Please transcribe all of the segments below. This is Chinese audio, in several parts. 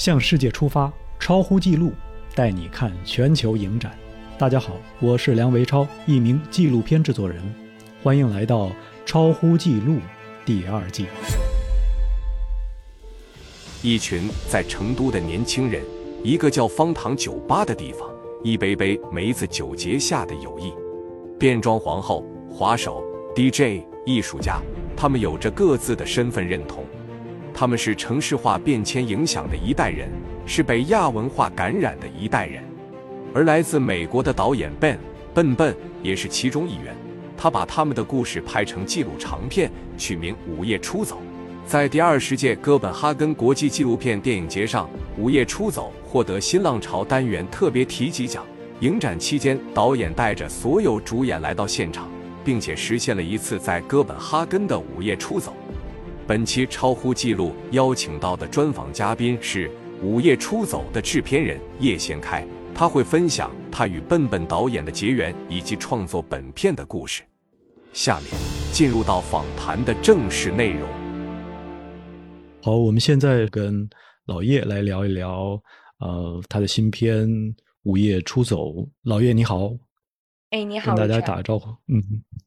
向世界出发，超乎纪录，带你看全球影展。大家好，我是梁维超，一名纪录片制作人，欢迎来到《超乎纪录》第二季。一群在成都的年轻人，一个叫方糖酒吧的地方，一杯杯梅子酒结下的友谊。变装皇后、滑手、DJ、艺术家，他们有着各自的身份认同。他们是城市化变迁影响的一代人，是被亚文化感染的一代人。而来自美国的导演 Ben 笨笨也是其中一员。他把他们的故事拍成纪录长片，取名《午夜出走》。在第二十届哥本哈根国际纪录片电影节上，《午夜出走》获得新浪潮单元特别提及奖。影展期间，导演带着所有主演来到现场，并且实现了一次在哥本哈根的午夜出走。本期超乎记录邀请到的专访嘉宾是《午夜出走》的制片人叶先开，他会分享他与笨笨导演的结缘以及创作本片的故事。下面进入到访谈的正式内容。好，我们现在跟老叶来聊一聊，呃，他的新片《午夜出走》。老叶你好，哎，你好，跟大家打个招呼。嗯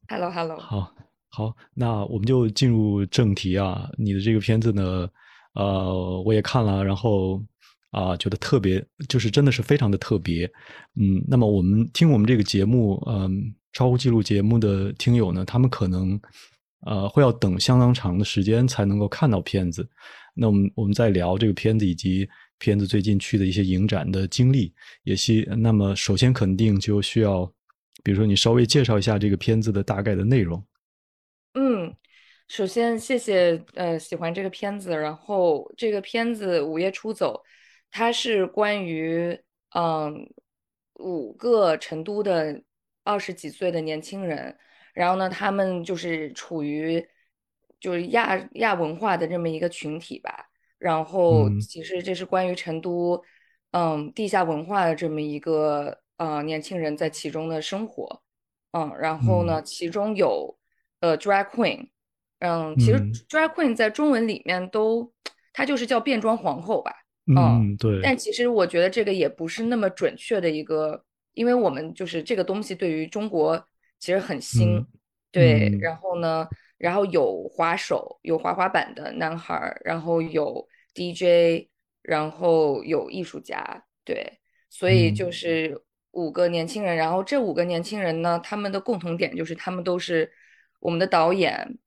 ，Hello，Hello，好。好，那我们就进入正题啊。你的这个片子呢，呃，我也看了，然后啊，觉得特别，就是真的是非常的特别。嗯，那么我们听我们这个节目，嗯，超乎记录节目的听友呢，他们可能呃会要等相当长的时间才能够看到片子。那我们我们在聊这个片子以及片子最近去的一些影展的经历，也希那么首先肯定就需要，比如说你稍微介绍一下这个片子的大概的内容。嗯，首先谢谢呃喜欢这个片子，然后这个片子《午夜出走》，它是关于嗯五个成都的二十几岁的年轻人，然后呢他们就是处于就是亚亚文化的这么一个群体吧，然后其实这是关于成都嗯地下文化的这么一个呃年轻人在其中的生活，嗯，然后呢其中有。呃，drag queen，嗯，其实 drag queen 在中文里面都，它就是叫变装皇后吧，嗯，对。但其实我觉得这个也不是那么准确的一个，因为我们就是这个东西对于中国其实很新，对。然后呢，然后有滑手，有滑滑板的男孩，然后有 DJ，然后有艺术家，对。所以就是五个年轻人，然后这五个年轻人呢，他们的共同点就是他们都是。我们的导演，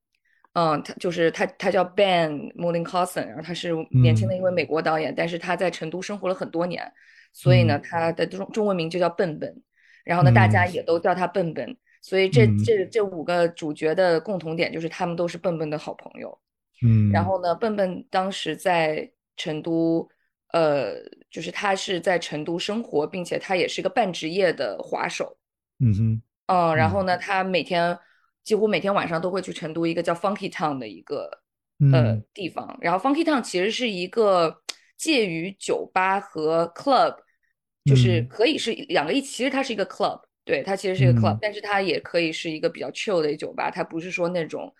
嗯，他就是他，他叫 Ben m u l l i n c o s s o n 然后他是年轻的一位美国导演，但是他在成都生活了很多年，所以呢，他的中中文名就叫笨笨，然后呢，大家也都叫他笨笨，所以这这这五个主角的共同点就是他们都是笨笨的好朋友，嗯，然后呢，笨笨当时在成都，呃，就是他是在成都生活，并且他也是个半职业的滑手，嗯哼，嗯，然后呢，他每天。几乎每天晚上都会去成都一个叫 Funky Town 的一个呃地方，然后 Funky Town 其实是一个介于酒吧和 club，就是可以是两个一，其实它是一个 club，对，它其实是一个 club，但是它也可以是一个比较 chill 的酒吧，它不是说那种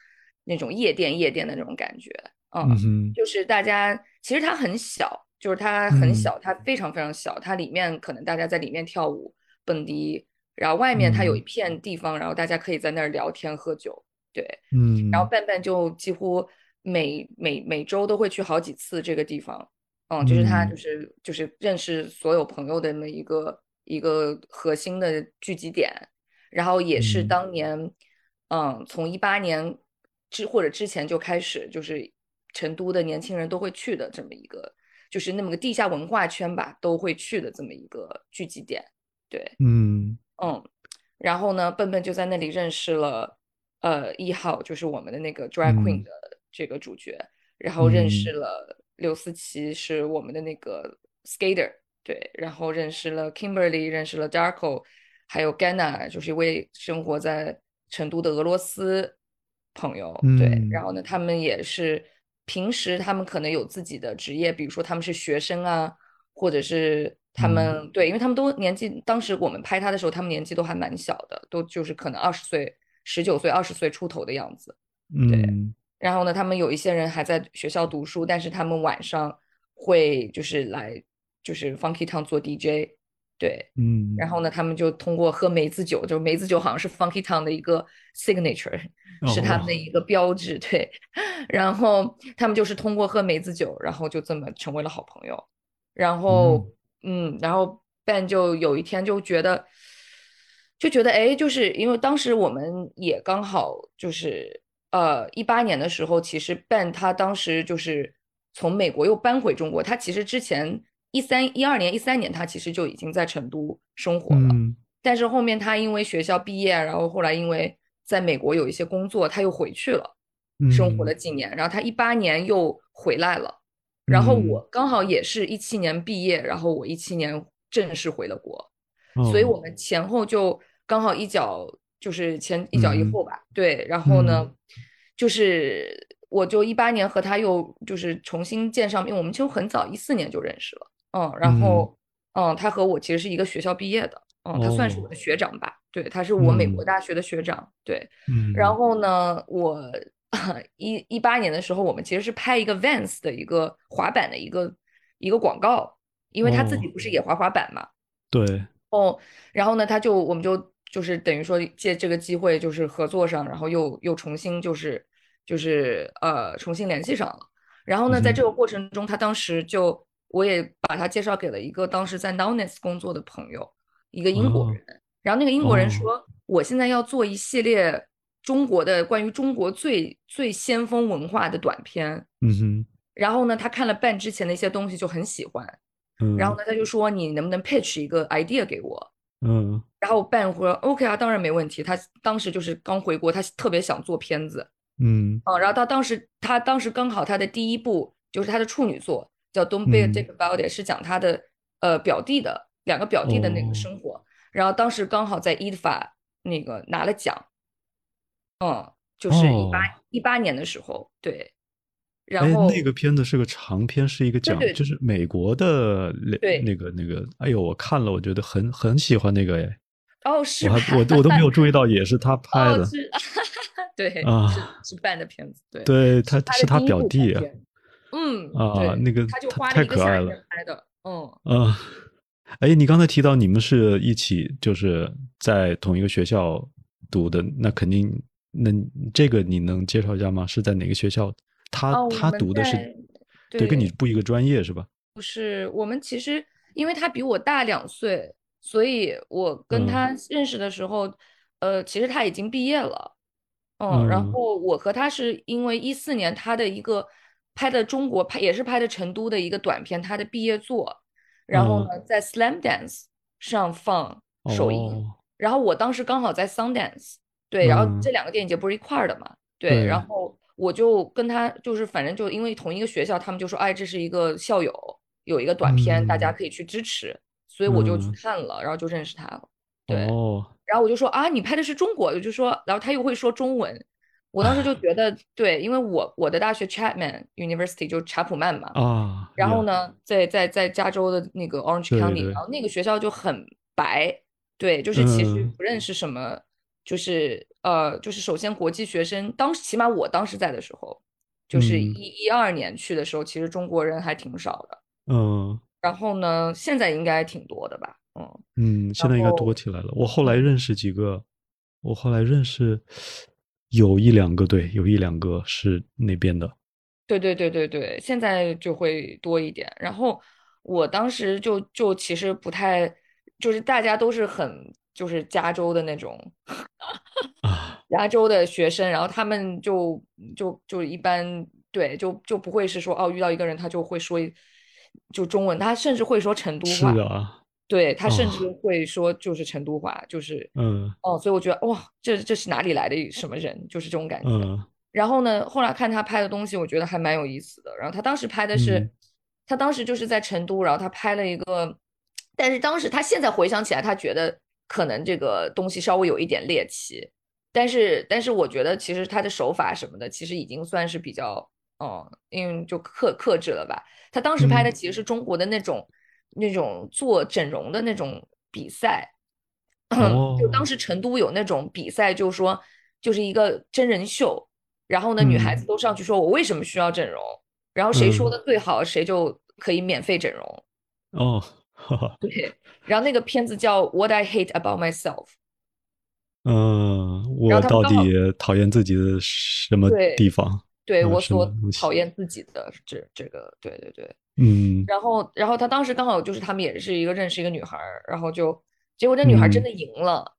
那种夜店夜店的那种感觉，嗯，就是大家其实它很小，就是它很小，它非常非常小，它里面可能大家在里面跳舞蹦迪。然后外面它有一片地方，然后大家可以在那儿聊天喝酒，对，嗯，然后笨笨就几乎每每每周都会去好几次这个地方，嗯，就是他就是就是认识所有朋友的那么一个一个核心的聚集点，然后也是当年，嗯，从一八年之或者之前就开始，就是成都的年轻人都会去的这么一个，就是那么个地下文化圈吧，都会去的这么一个聚集点，对，嗯。嗯，然后呢，笨笨就在那里认识了，呃，一号就是我们的那个 drag queen 的这个主角，然后认识了刘思琪是我们的那个 skater，对，然后认识了 Kimberly，认识了 Darko，还有 Gana，就是一位生活在成都的俄罗斯朋友，对，然后呢，他们也是平时他们可能有自己的职业，比如说他们是学生啊，或者是。他们对，因为他们都年纪，当时我们拍他的时候，他们年纪都还蛮小的，都就是可能二十岁、十九岁、二十岁出头的样子。对，然后呢，他们有一些人还在学校读书，但是他们晚上，会就是来就是 Funky Town 做 DJ，对，嗯，然后呢，他们就通过喝梅子酒，就梅子酒好像是 Funky Town 的一个 signature，是他们的。一个标志，对，然后他们就是通过喝梅子酒，然后就这么成为了好朋友，然后嗯，然后 Ben 就有一天就觉得。就觉得哎，就是因为当时我们也刚好就是呃一八年的时候，其实 Ben 他当时就是从美国又搬回中国，他其实之前一三一二年一三年他其实就已经在成都生活了，但是后面他因为学校毕业，然后后来因为在美国有一些工作，他又回去了，生活了几年，然后他一八年又回来了，然后我刚好也是一七年毕业，然后我一七年正式回了国。所以我们前后就刚好一脚，就是前一脚一后吧。对，然后呢，就是我就一八年和他又就是重新见上面，我们其实很早一四年就认识了。嗯，然后嗯，他和我其实是一个学校毕业的。嗯，他算是我的学长吧。对，他是我美国大学的学长。对，嗯。然后呢，我一一八年的时候，我们其实是拍一个 Vans 的一个滑板的一个一个广告，因为他自己不是也滑滑板嘛。对。哦，然后呢，他就我们就就是等于说借这个机会就是合作上，然后又又重新就是就是呃重新联系上了。然后呢，在这个过程中，他当时就我也把他介绍给了一个当时在 n o n e s 工作的朋友，一个英国人。然后那个英国人说，我现在要做一系列中国的关于中国最最先锋文化的短片。嗯哼。然后呢，他看了半之前的一些东西就很喜欢。嗯然后呢，他就说你能不能 pitch 一个 idea 给我？嗯，然后半说 OK 啊，当然没问题。他当时就是刚回国，他特别想做片子。嗯，啊，然后他当时他当时刚好他的第一部就是他的处女作叫 Don't Be a Dick About It，是讲他的呃表弟的两个表弟的那个生活。然后当时刚好在 e d f a 那个拿了奖，嗯，就是一八一八年的时候，对。然后那个片子是个长片，是一个讲，就是美国的那那个那个，哎呦，我看了，我觉得很很喜欢那个哎。哦，是。我还我我都没有注意到，也是他拍的。对啊，是是办的片子，对。对，他是他表弟。嗯啊，那个他就花太可爱了。拍的，嗯。啊，哎，你刚才提到你们是一起就是在同一个学校读的，那肯定，那这个你能介绍一下吗？是在哪个学校？他他读的是，对，跟你不一个专业是吧？不是，我们其实因为他比我大两岁，所以我跟他认识的时候，呃，其实他已经毕业了，嗯，然后我和他是因为一四年他的一个拍的中国拍也是拍的成都的一个短片，他的毕业作，然后呢在 Slam Dance 上放首映，然后我当时刚好在 Sundance，对，然后这两个电影节不是一块儿的嘛，对，然后。我就跟他就是，反正就因为同一个学校，他们就说，哎，这是一个校友，有一个短片，大家可以去支持，所以我就去看了，然后就认识他了。对，然后我就说啊，你拍的是中国的，就说，然后他又会说中文，我当时就觉得，对，因为我我的大学 Chapman University 就查普曼嘛，啊，然后呢，在在在加州的那个 Orange County，然后那个学校就很白，对，就是其实不认识什么。就是呃，就是首先国际学生，当时起码我当时在的时候，就是一一二年去的时候，其实中国人还挺少的。嗯。然后呢，现在应该挺多的吧？嗯嗯，现在应该多起来了。我后来认识几个，我后来认识有一两个，对，有一两个是那边的。对对对对对，现在就会多一点。然后我当时就就其实不太，就是大家都是很。就是加州的那种，加州的学生，然后他们就就就一般对，就就不会是说哦，遇到一个人他就会说就中文，他甚至会说成都话，对他甚至会说就是成都话，就是嗯哦，所以我觉得哇，这这是哪里来的什么人，就是这种感觉。嗯，然后呢，后来看他拍的东西，我觉得还蛮有意思的。然后他当时拍的是，他当时就是在成都，然后他拍了一个，但是当时他现在回想起来，他觉得。可能这个东西稍微有一点猎奇，但是但是我觉得其实他的手法什么的，其实已经算是比较，嗯，因为就克克制了吧。他当时拍的其实是。中国的那种那种做整容的那种比赛，就当时成都有那种比赛，就是说就是一个真人秀，然后呢女孩子都上去说我为什么需要整容，然后谁说的最好谁就可以免费整容。哦，对，然后那个片子叫《What I Hate About Myself》。嗯，我到底讨厌自己的什么地方？嗯对我所讨厌自己的这这个，对对对。嗯然后，然后他当时刚好就是他们也是一个认识一个女孩儿，然后就结果这女孩真嗯的赢了，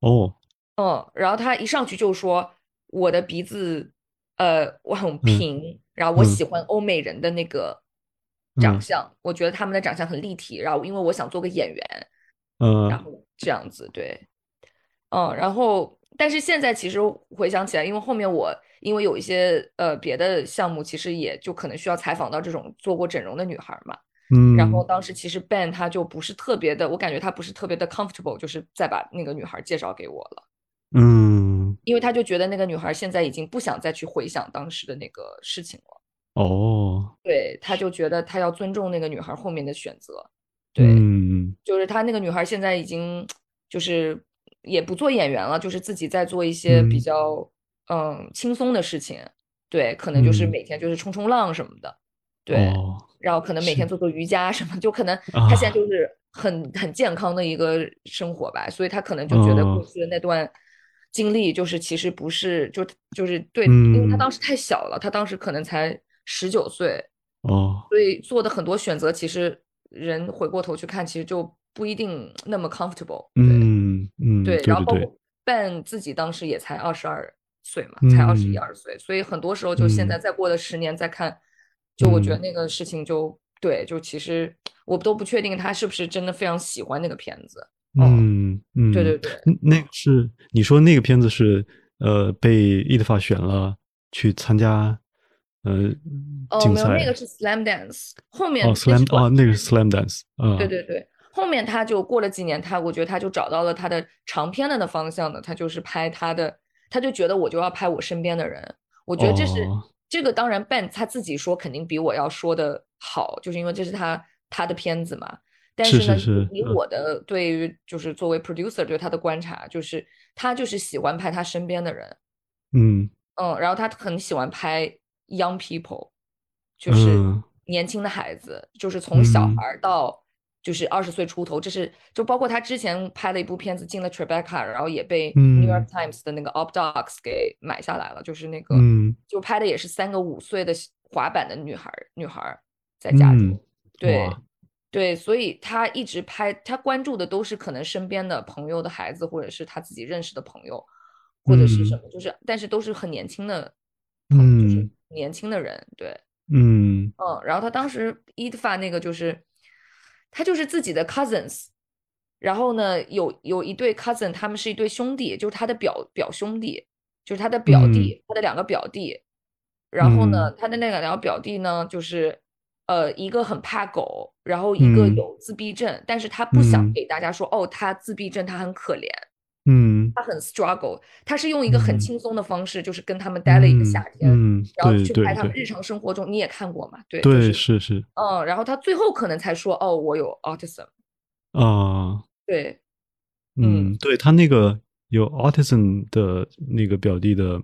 哦，嗯，然后他一上去就说我的鼻子，呃，我很平，然后我嗯喜欢欧美人的那个长嗯。相，我觉得他们的长相很立体，然后因为我想做个演员，嗯。然嗯后这样子，对，嗯，然后但是现在其实回想起来，因为后面我因为有一些呃别的项目，其实也就可能需要采访到这种做过整容的女孩儿嘛。嗯，然后当时其实 Ben 他就不是特别的，我感觉他不是特别的 comfortable，就是再把那个女孩介绍给我了，嗯。因为他就觉得那个女孩现在已经不想再去回想当时的那个事情了，哦，对，他就觉得他要尊重那个女孩后面的选择，对，嗯。就是他那个女孩现在已经就是也不做演员了，就是自己在做一些比嗯。较嗯轻松的事情，对，可能就是嗯。每天就是冲冲浪什么的，对。哦，然后可能每天。做做瑜伽什么，就可能他现在。啊就是很很健康的一个生活吧，所以他可能就觉得过哦去的那段经历就是其实不是就就是对，因为他嗯。当时太小了，他当时可能才十九岁，哦，所以做的很多选择其实人回过头去看，其实就不一定那么 comfortable，对嗯嗯，对，然后包括 Ben 自己当时也才二十二岁嘛，才二十一嗯二岁，所以很多时候就现在嗯。再过了十年再看，就我觉得嗯。那个事情就对，就其实我都不确定他是不是真的非常喜欢那个片子。嗯，嗯嗯，对对对，嗯那。个是你说那个片子是呃被伊德法选了去参加呃哦，没有，那个是 Slam Dance，后面哦，slam 哦，那个是 slam dance 啊，对对对，后面他就过了几年，他我觉得他就找到了他的长篇的的方向呢，他就是拍他的，他就觉得我就要拍我身边的人，我觉得这是、哦。这个，当然 Ben 他自己说肯定比我要说的好，就是因为这是他他的片子嘛。但是是呢，是是以我的对于就是作为 producer 对他的观察，就是他就是喜欢拍他身边的人，嗯。嗯，然后他很喜欢拍 young people，就是嗯。年轻的孩子，就是从小嗯孩。儿到就是二十岁出头，这是就包括他之前拍了一部片子进了 Tribeca，然后也被 New York 嗯。Times 的那个 Op Docs 给买下来了，就是那个嗯。就拍的也是三个五岁的滑板的女孩儿女孩儿在家里，嗯，对对，所以他一直拍，他关注的都是可能身边的朋友的孩子，或者是他自己认识的朋友，或者是什嗯。么，就是但是都是很年轻的朋，友。嗯年轻的人，对，嗯。嗯，然后他当时 Edfa 那个就是，他就是自己的 cousins，然后呢有有一对 cousin，他们是一对兄弟，就是他的表表兄弟，就是他的表弟，他的两个表弟，然后呢，嗯。他的那两个表弟呢，就是呃一个很怕狗，然后一个嗯。有自闭症，但是他不想嗯。给大家说哦，他自闭症，他很可怜，嗯他很 struggle，他是用一个很嗯轻松的方式，就是跟他们待了一个夏天，嗯，嗯然后去拍他们日常生活中，你也看过嘛？对，就对是是是嗯，然后他最后可能才说哦，我有 autism，啊。对，嗯，对他那个有 autism 的那个表弟的，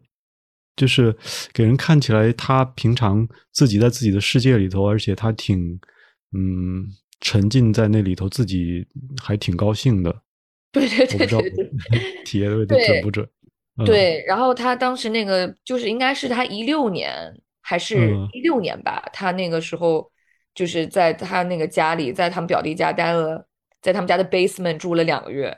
就是给人看起来他平常自己在自己的世界里头，而且他挺嗯沉浸在那里头，自己还挺高兴的。对对对对对。体验的对准不准？嗯、对，然后他当时那个就是应该是他一六年还是嗯。一六年吧，他那个时候就是在他那个家里，在他们表弟家待了，在他们家的 basement 住了两个月，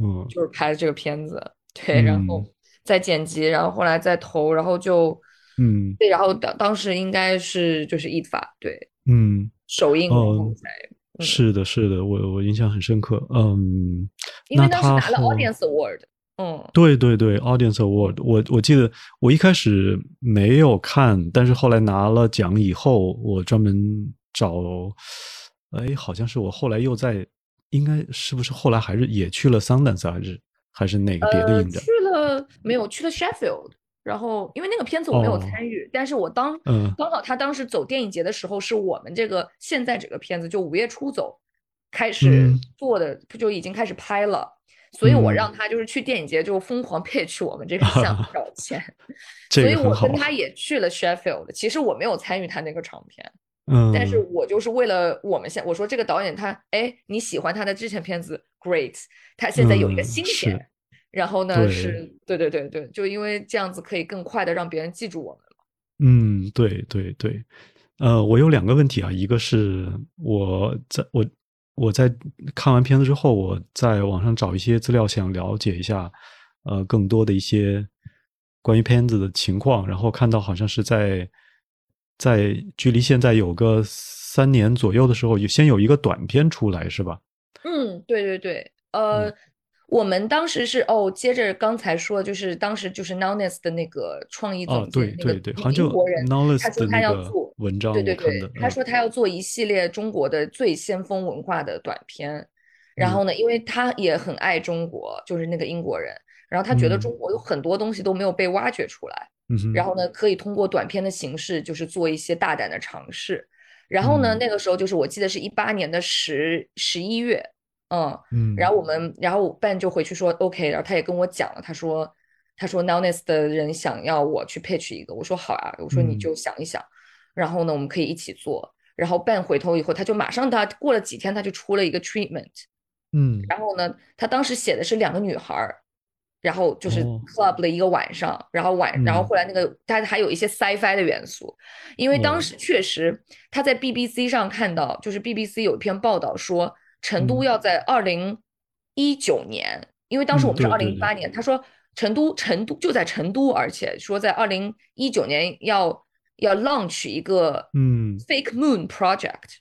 嗯。就是拍的这个片子，对，然后嗯。再剪辑，然后后来再投，然后就嗯。对，然后当当时应该是就是一法对嗯，首映，然后哦才嗯是的，是的，我我印象很深刻。嗯，因为当时拿了 Audience Award，嗯对对对，Audience Award，我我记得我一开始没有看，但是后来拿了奖以后，我专门找，哎，好像是我后来又在，应该是不是后来还是也去了 Sundance 还是还是哪个别的呃，影展？去了没有？去了 Sheffield，然后因为那个片子我没有哦。参与，但是我当嗯。刚好他当时走电影节的时候，是我们这个现在这个片子就五月初走开始嗯。做的，就已经开始拍了，所以我嗯。让他就是去电影节就疯狂 pitch 我们这个项目找钱，所以我跟他也去了 Sheffield，其实我没有参与他那个长片，嗯，但是我就是为了我们现我说这个导演他哎你喜欢他的之前片子 great，他现在有一个嗯新是片，然后呢对是对对对对，就因为这样子可以更快的让别人记住我们。嗯，对对对，呃，我有两个问题啊，一个是我在我我在看完片子之后，我在网上找一些资料，想了解一下，呃，更多的一些关于片子的情况，然后看到好像是在在距离现在有个三年左右的时候，有先有一个短片出来，是吧？嗯，对对对，呃，我们当时是哦，接着刚才说，就是当时就是 Nowness 的那个创意哦总，监，对那个对对，好像就英国人，他说他要做，文章对对对他嗯说他要做一系列中国的最先锋文化的短片，然嗯。后呢，因为他也很爱中国，就是那个英国人，然后他觉得嗯。中国有很多东西都没有被挖掘出来，嗯，然后呢，可以通过短片的形式，就是做一些大胆的尝试。然后呢，嗯。那个时候就是我记得是一八年的十十一月，嗯，嗯，然后我们，然后 Ben 就回去说 OK，然后他也跟我讲了，他说他说 Nowness 的人想要我去 pitch 一个，我说好啊，我说你嗯。就想一想，然后呢，我们可以一起做。然后 Ben 回头以后，他就马上他过了几天，他就出了一个 treatment，嗯。然后呢，他当时写的是两个女孩儿，然后就是哦。club 的一个晚上，然后晚，然后嗯。后来那个他还有一些 sci-fi 的元素，因为当哦。时确实他在 BBC 上看到，就是 BBC 有一篇报道说，成都嗯。要在二零一九年，因为当时嗯我们是二零一八年，他说成都成都就在成都，而且说在二零一九年要要 launch 一个嗯。Fake moon project。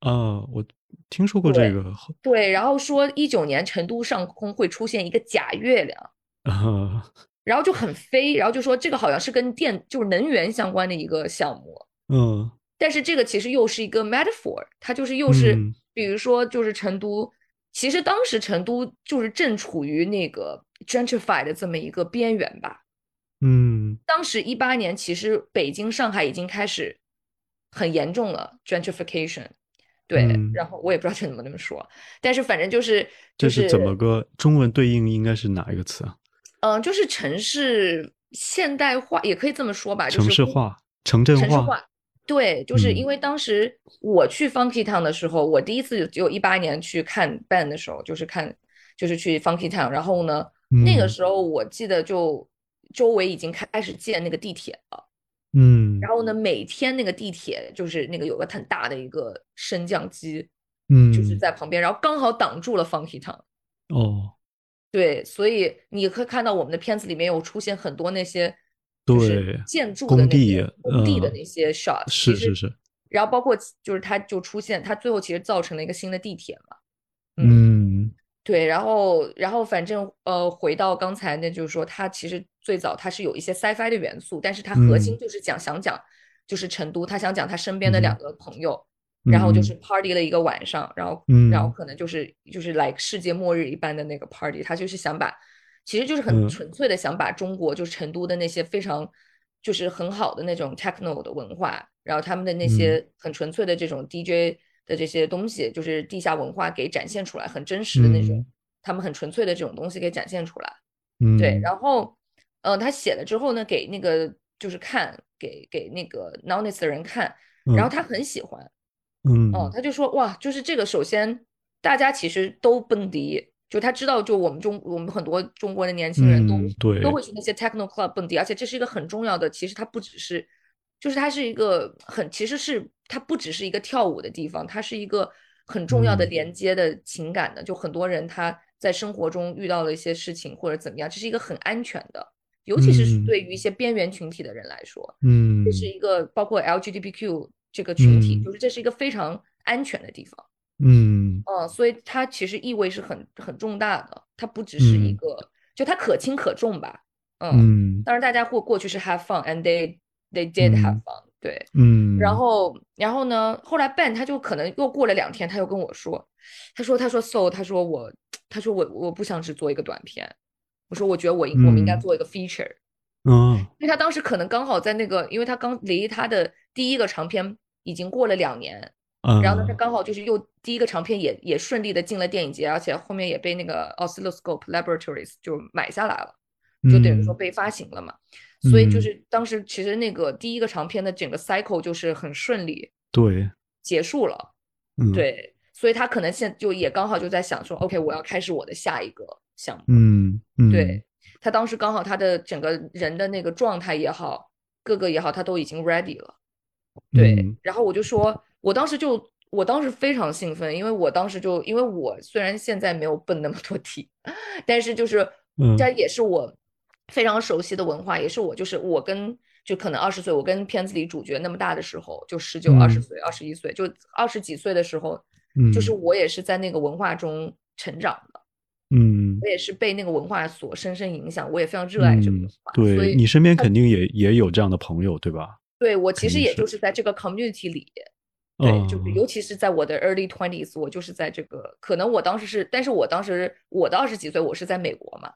啊，我听说过这个，好 对，然后说一九年成都上空会出现一个假月亮，啊，然后就很飞，然后就说这个好像是跟电就是能源相关的一个项目，嗯。但是这个其实又是一个 metaphor，它就是又是嗯比如说就是成都，其实当时成都就是正处于那个 gentrify 的这么一个边缘吧。嗯当时一八年，其实北京、上海已经开始很严重了 gentrification，对，嗯然后我也不知道这怎么那么说，但是反正就是这就是怎么个中文对应应该是哪一个词啊？嗯，就是城市现代化，也可以这么说吧，就城市化、城镇化，城市化。对，就是因嗯。为当时我去 Funky Town 的时候，我第一次就一八年去看 band 的时候，就是看就是去 Funky Town，然后呢，那个嗯。时候我记得就周围已经开始建那个地铁了，嗯。然后呢，每天那个地铁就是那个有个很大的一个升降机，嗯，就是在旁边，然后刚好挡住了 Funky Town。哦，对，所以你会看到我们的片子里面有出现很多那些就是对建筑的那工地些工地的嗯那些 shot，是是是，然后包括就是它就出现，它最后其实造成了一个新的地铁嘛。嗯。对，然后然后反正呃，回到刚才那就是说，它其实最早它是有一些 sci-fi 的元素，但是它核心嗯。就是讲想讲就是成都，他想讲他身边的嗯两个朋友，然后就嗯是。party 了一个晚上，然后然后嗯。可能就是就是来世界末日一般的那个 party，他就是想把，其实就是很嗯。纯粹的想把中国就是成都的那些非常就是很好的那种 techno 的文化，然后他们的那嗯。些很纯粹的这种 DJ 的这些东西，就是地下文化给展现出来，很真实的那种，嗯。他们很纯粹的这种东西给展现出来。嗯，对，然后，嗯，他写了之后呢，给那个就是看，给给那个 Nowness 的人看，然后嗯。他很喜欢，嗯。哦，他就说哇，就是这个，首先大家其实都蹦迪，就他知道，就我们中我们很多中国的年轻人都、嗯对。都会去那些 techno club 蹦迪，而且这是一个很重要的，其实它不只是，就是它是一个很，其实是它不只是一个跳舞的地方，它是一个很重要的嗯。连接的情感的，就很多人他在生活中遇到了一些事情或者怎么样，这是一个很安全的，尤其是嗯。对于一些边缘群体的人来说，嗯这是一个包括 LGBTQ 这个群体，嗯。就是这是一个非常安全的地方。嗯。嗯，所以它其实意味是很很重大的，它不只是一嗯。个，就它可轻可重吧。嗯，嗯。当然大家过过去是 have fun，and they they did have 嗯。fun，对。嗯，然后然后呢，后来 Ben 他就可能又过了两天，他又跟我说，他说他说 So，他说我他说我我不想只做一个短片，我说我觉得我应我们应该嗯。做一个 feature，嗯因为他当时可能刚好在那个，因为他刚离他的第一个长片已经过了两年，啊，然后呢，他刚好就是又第一个长片也也顺利的进了电影节，而且后面也被那个 Oscilloscope Laboratories 就买下来了，就等于说嗯。被发行了嘛。所以就嗯。是当时其实那个第一个长片的整个 cycle 就是很顺利，对，结束了，嗯，，对，所以他可能现就也刚好就在想说，OK，我要开始我的下一个项目，嗯嗯，对他当时刚好他的整个人的那个状态也好，各个也好，他都已经 ready 了。对，嗯然后我就说，我当时就，我当时非常兴奋，因为我当时就，因为我虽然现在没有蹦那么多题，但是就是，嗯。这也是我非常熟悉的文化，也是我就是我跟就可能二十岁，我跟片子里主角那么大的时候，就十九、二十嗯。岁、二十一岁，就二十几岁的时候，嗯，就是我也是在那个文化中成长的，嗯。我也是被那个文化所深深影响，我也非常热爱这个文嗯化，所以对你身边肯定也也有这样的朋友，对吧？对我其实也就是是在这个 community 里。对，就是。嗯尤其是在我的 early twenties，我就是在这个，可能我当时是，但是我当时我的二十几岁，我是在美国嘛，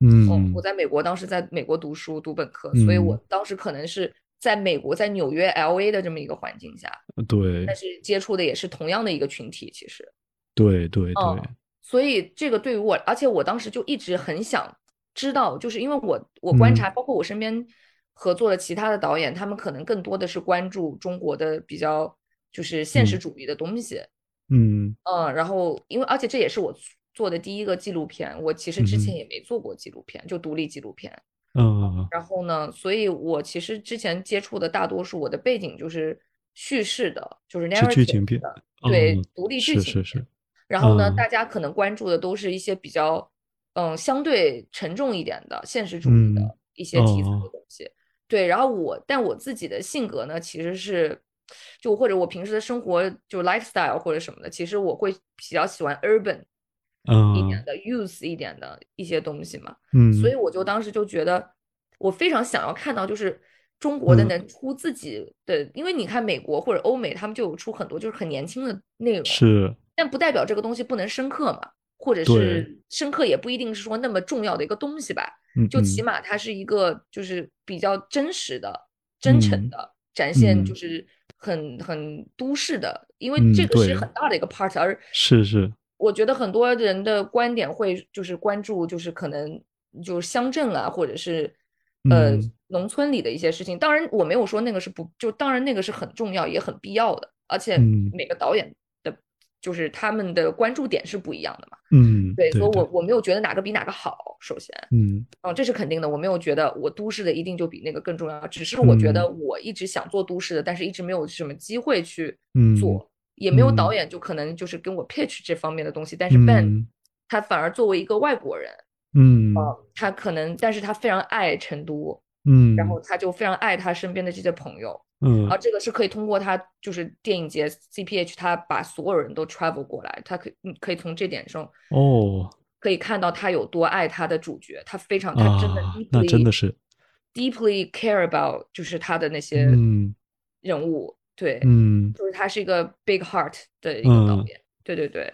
嗯我在美国当时在美国读书读本科，所以我嗯。当时可能是在美国在纽约 L A 的这么一个环境下，对但。是接触的也是同样的一个群体，其实，对对嗯对，所以这个对于我，而且我当时就一直很想知道，就是因为我我观嗯。察，包括我身边合作的其他的导演，他们可能更多的是关注中国的比较就是现实嗯。主义的东西，嗯。嗯，然后因为而且这也是我做的第一个纪录片，我其实之前也没做过纪录片，就独立纪录片。嗯然后呢，所以我其实之前接触的大多数我的背景就是叙事的，就是是剧情 narrative 片的，对嗯，独立剧是情片是是，然后呢，嗯。大家可能关注的都是一些比较嗯相对沉重一点的现实主义的嗯一些题材的哦。东西。对，然后我但我自己的性格呢，其实是就或者我平时的生活就 lifestyle 或者什么的，其实我会比较喜欢 urban 一点嗯。的 youth 一点的一些东西嘛。嗯，所以我就当时就觉得，我非常想要看到，就是中国的嗯。能出自己的，因为你看美国或者欧美，他们就有出很多就是很年轻的内容，是。但不代表这个东西不能深刻嘛，或者是深刻也不一定是说那么重要的一个东西吧，嗯。就起。嗯码它是一个就是比较真实的、真诚。嗯的展现，嗯。就是很很都市的，因为嗯这个是很。大的一个 part，而是是，我觉得很多人的观点会就是关注，就是可能就是乡镇啊，或者是呃嗯。农村里的一些事情。当然，我没有说那个是不就，当然那个是很重要也很必要的，而且嗯。每个导演的，就是他们的关注点是不一样的嘛。嗯对，所以我我没有觉得哪个比哪个好，首先，嗯。嗯，这是肯定的，我没有觉得我都市的一定就比那个更重要，只是我觉得嗯我一直想做都市的，但是一直没有什么机会去嗯。做，也没有导嗯。演就可能就是跟我 pitch 这方面的东西，但是 Ben 嗯。他反而作为一个外国人，嗯他可能，但是他非常爱成都，嗯，然后他就非常爱他身边的这些朋友，嗯。而这个是可以通过他就是电影节 CPH，他把所有人都 travel 过来，他可可以从这点上哦。可以看到他有多爱他的主角，他非常他真的那真的是。deeply care about 就是他的那些嗯。人物，对，嗯。就是他是一个 big heart 的一个导嗯。演，对对对，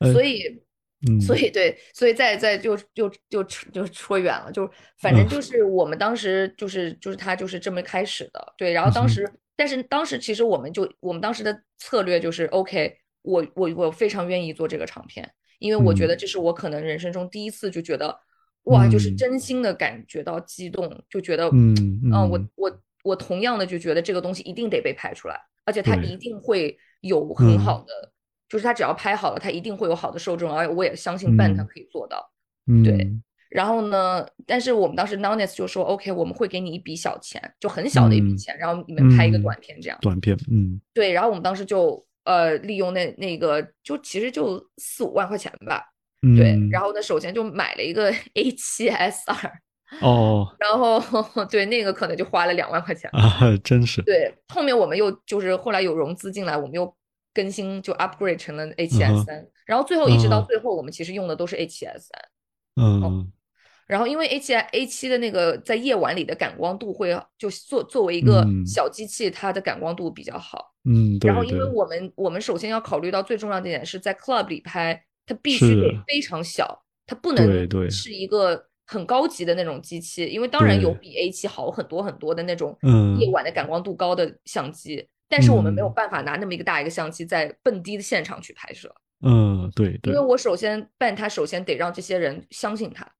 呃所以。嗯，所以对，所以再再就就就扯就说远了，就反正嗯。就是我们当时就是就是他就是这么开始的，对，然后当时，但是当时其实我们就我们当时的策略就是 OK，我我我非常愿意做这个长片，因为我觉嗯。得这是我可能人生中第一次就觉得哇，就是嗯。真心的感觉到激动，就觉得嗯嗯，我嗯。我我同样的就觉得这个东西一定得被拍出来，而且它一定会有很嗯。好的，就是他只要拍好了，他一定会有好的受众，而我也相信 Ben 他嗯可以做到。嗯对然后呢，但是我们当时 Nones 就说 OK，我们会给你一笔小钱，就很小的一笔嗯钱，然后你们拍一个嗯短片这样。短片嗯对，然后我们当时就呃利用那那个就其实就四五万块钱吧，对，嗯然后呢首先就买了一个 A 七 S 二，哦 然后对那个可能就花了两万块钱。啊真是对，后面我们又就是后来有融资进来，我们又更新就 upgrade 成了 A 7 S 三，然后最后一直到嗯。最后，我们其实用的都是 A 7 S 三。嗯。然后因为 A 7 A 7的那个在夜晚里的感光度会就作作为一个嗯。小机器，它的感光度比较好。嗯对然后因为我们我们首先要考虑到最重要的一点是在 club 里拍，它必须得非常小，它不能是一个很高级的那种机器，因为当然有比 A 7好很多很多的那种嗯。夜晚的感光度高的相机，但是我们没有嗯。办法拿那么一个大一个相机在蹦迪的现场去拍摄，嗯对对因为我首先办他首先得让这些人相信他。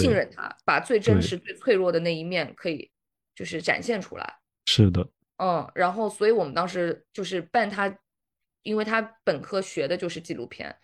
信任他，把最真实、最脆弱的那一面可以就是展现出来。是的。嗯，然后所以我们当时就是办他，因为他本科学的就是纪录片，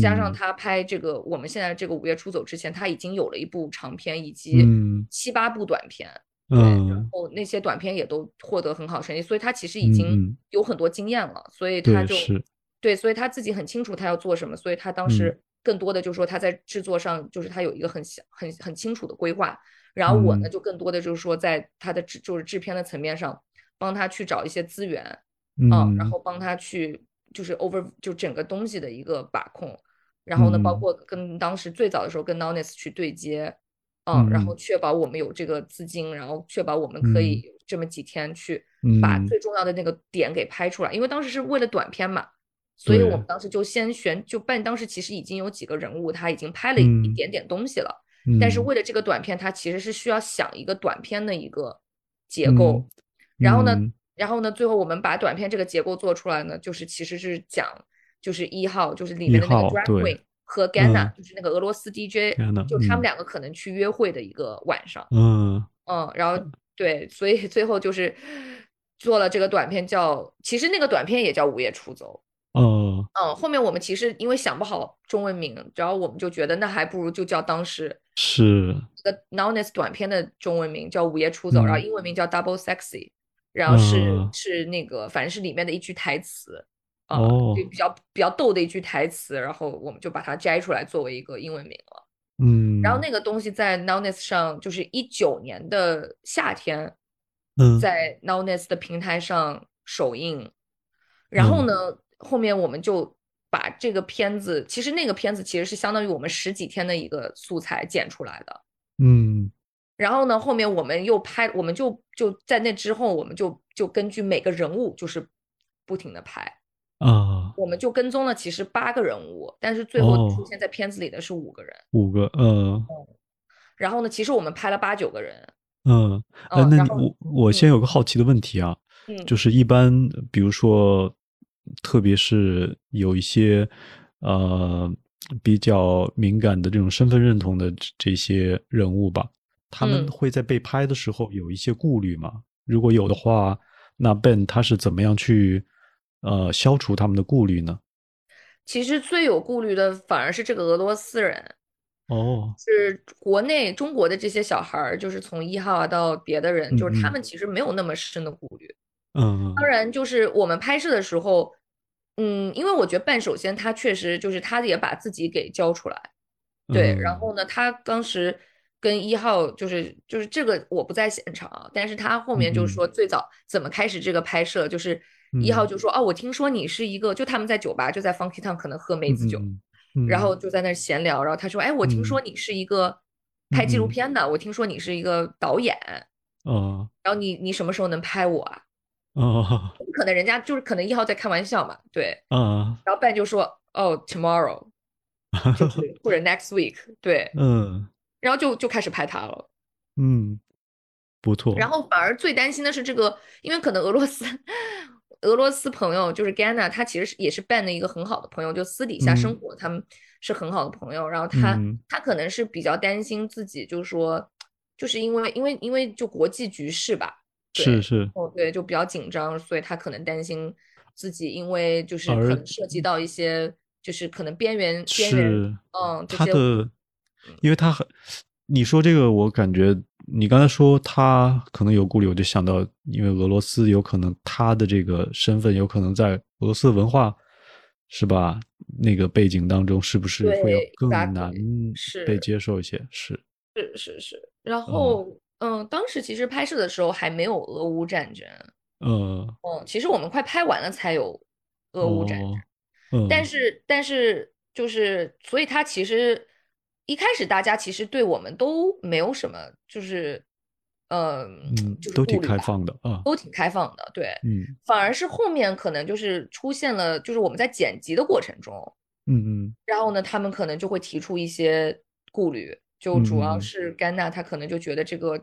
加上嗯。他拍这个我们现在这个《午夜出走》之前，他已经有了一部长片以及嗯。七八部短片，对，然嗯。后那些短片也都获得很好成绩，所以他其实已嗯经嗯，有很多经验了，所以他，就是。对，所以他自己很清楚他要做什么，所以他当嗯。时更多的就是说他在制作上就是他有一个很详很很清楚的规划，然后我呢嗯。就更多的就是说在他的制就是制片的层面上帮他去找一些资源，嗯，然嗯后。帮他去就是 over 就整个东西的一个把控，然后呢，包嗯。括跟当时最早的时候跟 Nonis 去对接，嗯，然后嗯。确保我们有这个资金，然后确保我们可嗯。以这么几天去把嗯，最重要的那个点给拍出来，因为当时是为了短片嘛，所以我们，当时就先选，就办当时其实已经有几个人物他已经拍了一嗯。点点东西了，但是嗯。为了这个短片，他其实是需要想一个短片的一个结构嗯，然后呢，嗯。然后呢，最后我们把短片这个结构做出来呢，就是其实是讲就是一号，就是里面的那个 queen 和 Ganna，、嗯就是那个俄罗斯 DJ，Ganna，就他们嗯。两个可能去约会的一个晚上，嗯。嗯，然后对，所以最后就是做了这个短片叫，其实那个短片也叫《午夜出走》。哦。嗯，后面我们其实因为想不好中文名，然后我们就觉得那还不如就叫当时是一个 nones 短片的中文名叫《午夜出走》，然后嗯。英文名叫 Double Sexy，然后是、嗯。是那个反正是里面的一句台词啊、哦就比较比较逗的一句台词，然后我们就把它摘出来作为一个英文名了。嗯，然后那个东西在 n o n e s 上，就是一九年的夏天，嗯在 n o n e s 的平台上首映。然后嗯呢，后面我们就把这个片子，其实那个片子其实是相当于我们十几天的一个素材剪出来的。嗯然后呢，后面我们又拍，我们就就在那之后，我们就就根据每个人物就是不停的拍，啊。我们就跟踪了其实八个人物，但是最后出哦。现在片子里的是五个人。五个嗯。然后呢，其实我们拍了八九个人，嗯，哎，那你我我先有个好奇的问题啊，嗯就。是一般比如说，特别是有一些呃比较敏感的这种身份认同的这这些人物吧，他们嗯。会在被拍的时候有一些顾虑吗？如果有的话，那 Ben 他是怎么样去呃消除他们的顾虑呢？其实最有顾虑的反而是这个俄罗斯人，哦，是国内中国的这些小孩儿，就是从一号啊到别的人，就是他嗯嗯们其实没有那么深的顾虑。嗯当然，就是我们拍摄的时候，嗯，因为我觉得半首先他确实就是他也把自己给交出来，对，然嗯后呢，他当时跟一号就是就是这个我不在现场啊，但是他后面就嗯嗯说最早怎么开始这个拍摄，就是一号嗯就说哦，我听说你是一个，就他们在酒吧就在 Funky Town 可能喝梅嗯子酒，嗯，然后就在那儿闲聊，然后他说，哎，我听说嗯你是一个拍纪录嗯嗯片的，我听说你是一个导演，哦然后你你什么时候能拍我啊？哦可能人家就是可能一号在开玩笑嘛，对。啊然后 Ben 就说，哦，tomorrow，就是或者 next week，对，嗯然后就就开始拍他了。嗯，不错。然后反而最担心的是这个，因为可能俄罗斯俄罗斯朋友就是 Ganna，他其实是也是 Ben 的一个很好的朋友，就私底下生嗯。活他们是很好的朋友。然后他嗯。他可能是比较担心自己，就是说，就是因为因为因为就国际局势吧，是是，哦对，就比较紧张，所以他可能担心自己因为就是可能涉及到一些就是可能边缘边缘是嗯他的，因为他很，你说这个，我感觉你刚才说他可能有顾虑，我就想到，因为俄罗斯有可能他的这个身份有可能在俄罗斯文化是吧？那个背景当中，是不是会有更难是。被接受一些？是，是是是，然后嗯，当时其实拍摄的时候还没有俄乌战争，嗯，嗯，其实我们快拍完了才有俄乌战争，哦，嗯，但。是但是就是，所以他其实一开始大家其实对我们都没有什么，就是嗯，嗯就是都挺开放的啊，都挺开放的，对，嗯。反而是后面可能就是出现了，就是我们在剪辑的过程中，嗯嗯。然后呢，他们可能就会提出一些顾虑，就主要嗯是。甘娜，她可能就觉得这个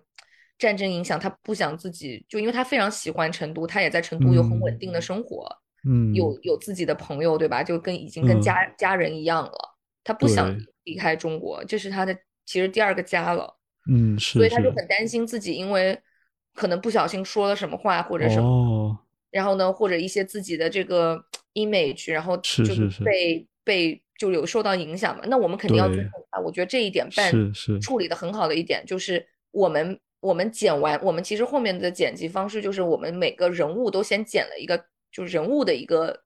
战争影响，她不想自己，就因为她非常喜欢成都，她也在成都有很稳定的生活，嗯，有有自己的朋友，对吧？就跟已经跟嗯。家、家人一样了，她不想对离开中国，这是他的其实第二个家了，嗯是所以他就。很担心自己因为可能不小心说了什么话或者什么，哦，然后呢，或者一些自己的这个 image，然后就是是。被被就有受到影响嘛。那我们肯定要尊重他。我觉得这一点办是是。处理的很好的一点就是我们我们剪完，我们其实后面的剪辑方式就是我们每个人物都先剪了一个就是人物的一个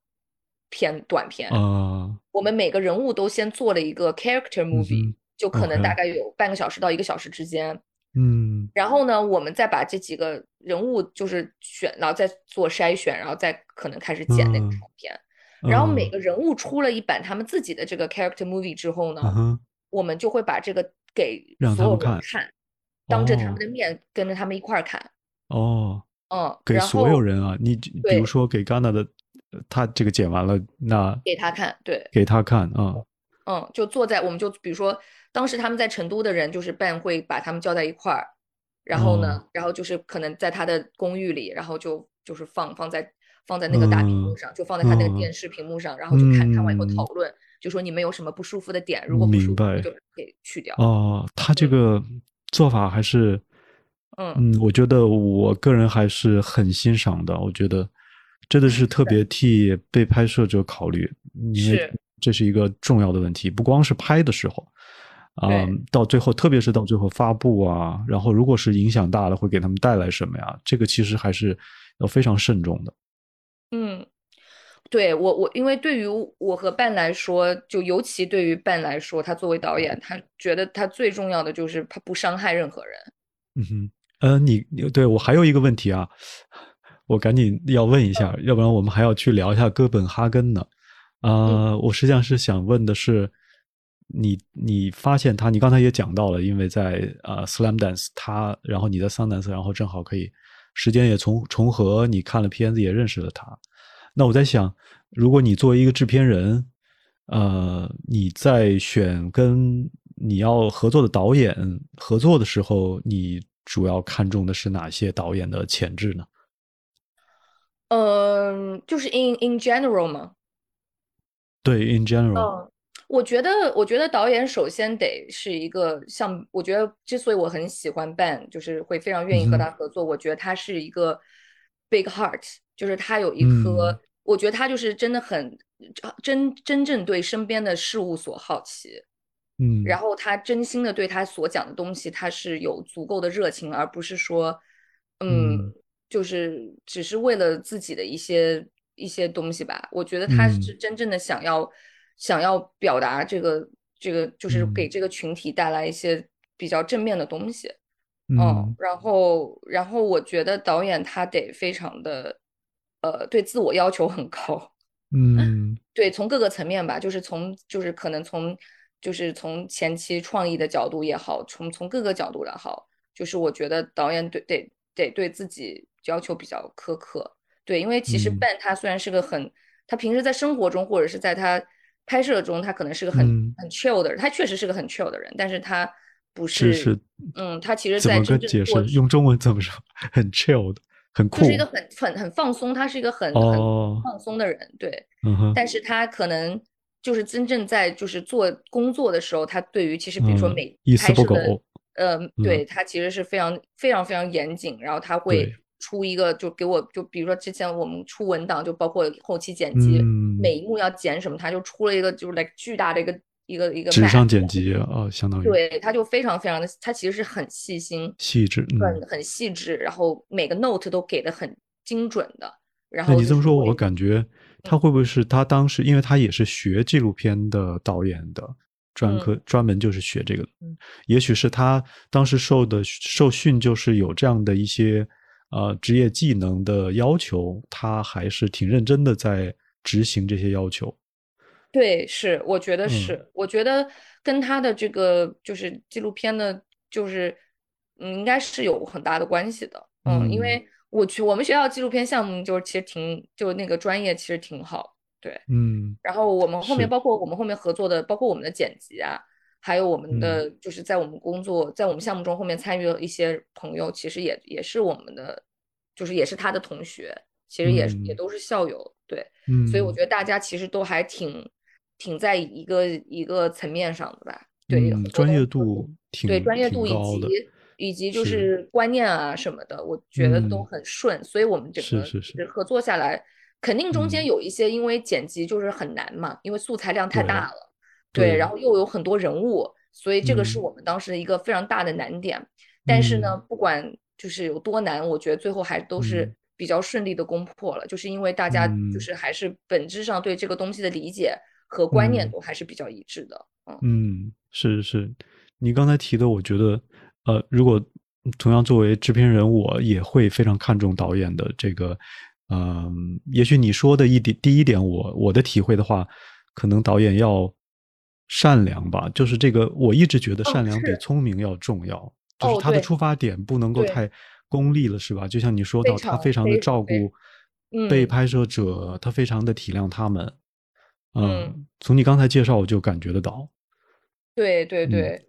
片短片，啊，我们每个人物都先做了一个 character 嗯 movie，、哼就可能大概有半个小时到一个小时之间。嗯然后呢，我们再把这几个人物就是选，然后再做筛选，然后再可能开始剪那个嗯长片。然后每嗯个人物出了一版他们自己的这个 character movie 之后呢，我们就会把这个给所有人看，当着他哦们的面跟着他们一块儿看。哦，嗯，给所有人啊，你比如说给戛纳的，呃他这个剪完了，那给他看，对，给他看啊，嗯，就坐在，我们就比如说，当时他们在成都的人，就是办会把他们叫在一块儿，然后呢，哦然后就是可能在他的公寓里，然后就就是放放在放在那个大屏幕嗯上，就放在他那个嗯电视屏幕上，然后就看看完以后嗯讨论，就说你们有什么不舒服的点，如果不舒明白服就给去掉。哦，他这嗯个做法还是，嗯嗯，我觉得我个人还是很欣赏的。我觉得真的是特别替被拍摄者考虑，因为是这是一个重要的问题，不光是拍的时候，啊、对到最后，特别是到最后发布啊，然后如果是影响大了，会给他们带来什么呀？这个其实还是要非常慎重的。嗯，对我我因为对于我和伴来说，就尤其对于伴来说，他作为导演，他觉得他最重要的就是他不伤害任何人。嗯哼，呃，你你对我还有一个问题啊，我赶紧要问一下，要不然我们还要去聊一下哥本哈根呢。呃，我实际上是想问的是，你你发现他，你刚才也讲到了，因为在呃 Slam Dance 他，然后你在 Sun Dance，，然后正好可以时间也重重合，你看了片子也认识了他。那我在想，如果你作为一个制片人，呃，你在选跟你要合作的导演合作的时候，你主要看重的是哪些导演的潜质呢？嗯，就是 in in general 吗。对，in general，嗯，我觉得，我觉得导演首先得是一个像，我觉得之所以我很喜欢 Ben，就是会非常愿意和他合作，我觉得他是一个 big heart，就是他有一颗，嗯我觉得他就是真的很真真正对身边的事物所好奇，嗯，然后他真心的对他所讲的东西，他是有足够的热情，而不是说，嗯，嗯就是只是为了自己的一些一些东西吧。我觉得他是嗯真正的想要、想要表达这个这个，就是给嗯这个群体带来一些比较正面的东西。嗯然后然后我觉得导演他得非常的，呃，对自我要求很高。嗯对，从各个层面吧，就是从就是可能从就是从前期创意的角度也好，从从各个角度也好，就是我觉得导演对得得对自己要求比较苛刻。对，因为其实嗯 Ben 他虽然是个很，他平时在生活中或者是在他拍摄中，他可能是个很嗯很 chill 的人，他确实是个很 chill 的人，但是他不是，嗯，他其实怎么个解释？用中文怎么说？很 chill 的，很酷就是一个很很很放松，他是一个很很哦，放松的人，对。嗯，但是他可能就是真正在就是做工作的时候，他对于其实比如说嗯每拍摄的苟，呃，对他其实是非常非常非常严谨，然后他会对出一个就给我就比如说之前我们出文档，就包括后期剪辑，嗯每一幕要剪什么，他就出了一个就是 like 巨大的一个一个一个纸上剪辑啊，相当于对，他就非常非常的，他其实是很细心，细致，嗯。很很细致，然后每个 note 都给的很精准的。然后那你这么说，我感觉他会不会是他当时，因为他也是学纪录片的导演的专科，专门就是学这个的。嗯也许是他当时受的受训，就是有这样的一些呃职业技能的要求，他还是挺认真的在执行这些要求。对，是，我觉得嗯是，我觉得跟他的这个就是纪录片的，就是嗯，应该是有很大的关系的。嗯，因嗯为我去我们学校纪录片项目就是其实挺，就那个专业其实挺好，对。嗯然后我们后面包括我们后面合作的，包括我们的剪辑啊，还有我们的就是在我们工作在我们项目中后面参与了一些朋友，其实也也是我们的，就是也是他的同学，其实也是也嗯。都是校友，对。嗯，所以我觉得大家其实都还挺挺在一个一个层面上的吧，对，专业度挺对专业度以及以及就是。观念啊什么的，我觉得都很顺，所以我们整个合作下来，肯定中间有一些因为剪辑就是很难嘛，因为素材量太大。了，对，然后又有很多人物，所以这个是我们当时的一个非常大的难点。但是呢，不管就是有多难，我觉得最后还都是比较顺利的攻破了，就是因为大家就是还是本质上对这个东西的理解和观念都还是比较一致的。嗯，是是，你刚才提的，我觉得，呃，如果同样作为制片人，我也会非常看重导演的这个，嗯，也许你说的一点第一点，我我的体会的话，可能导演要善良吧，就是这个，我一直觉得善良比聪明要重要，就是他的出发点不能够太功利了，是吧？就像你说到，他非常的照顾被拍摄者，他非常的体谅他们，嗯，从你刚才介绍我就感觉得到。对对对，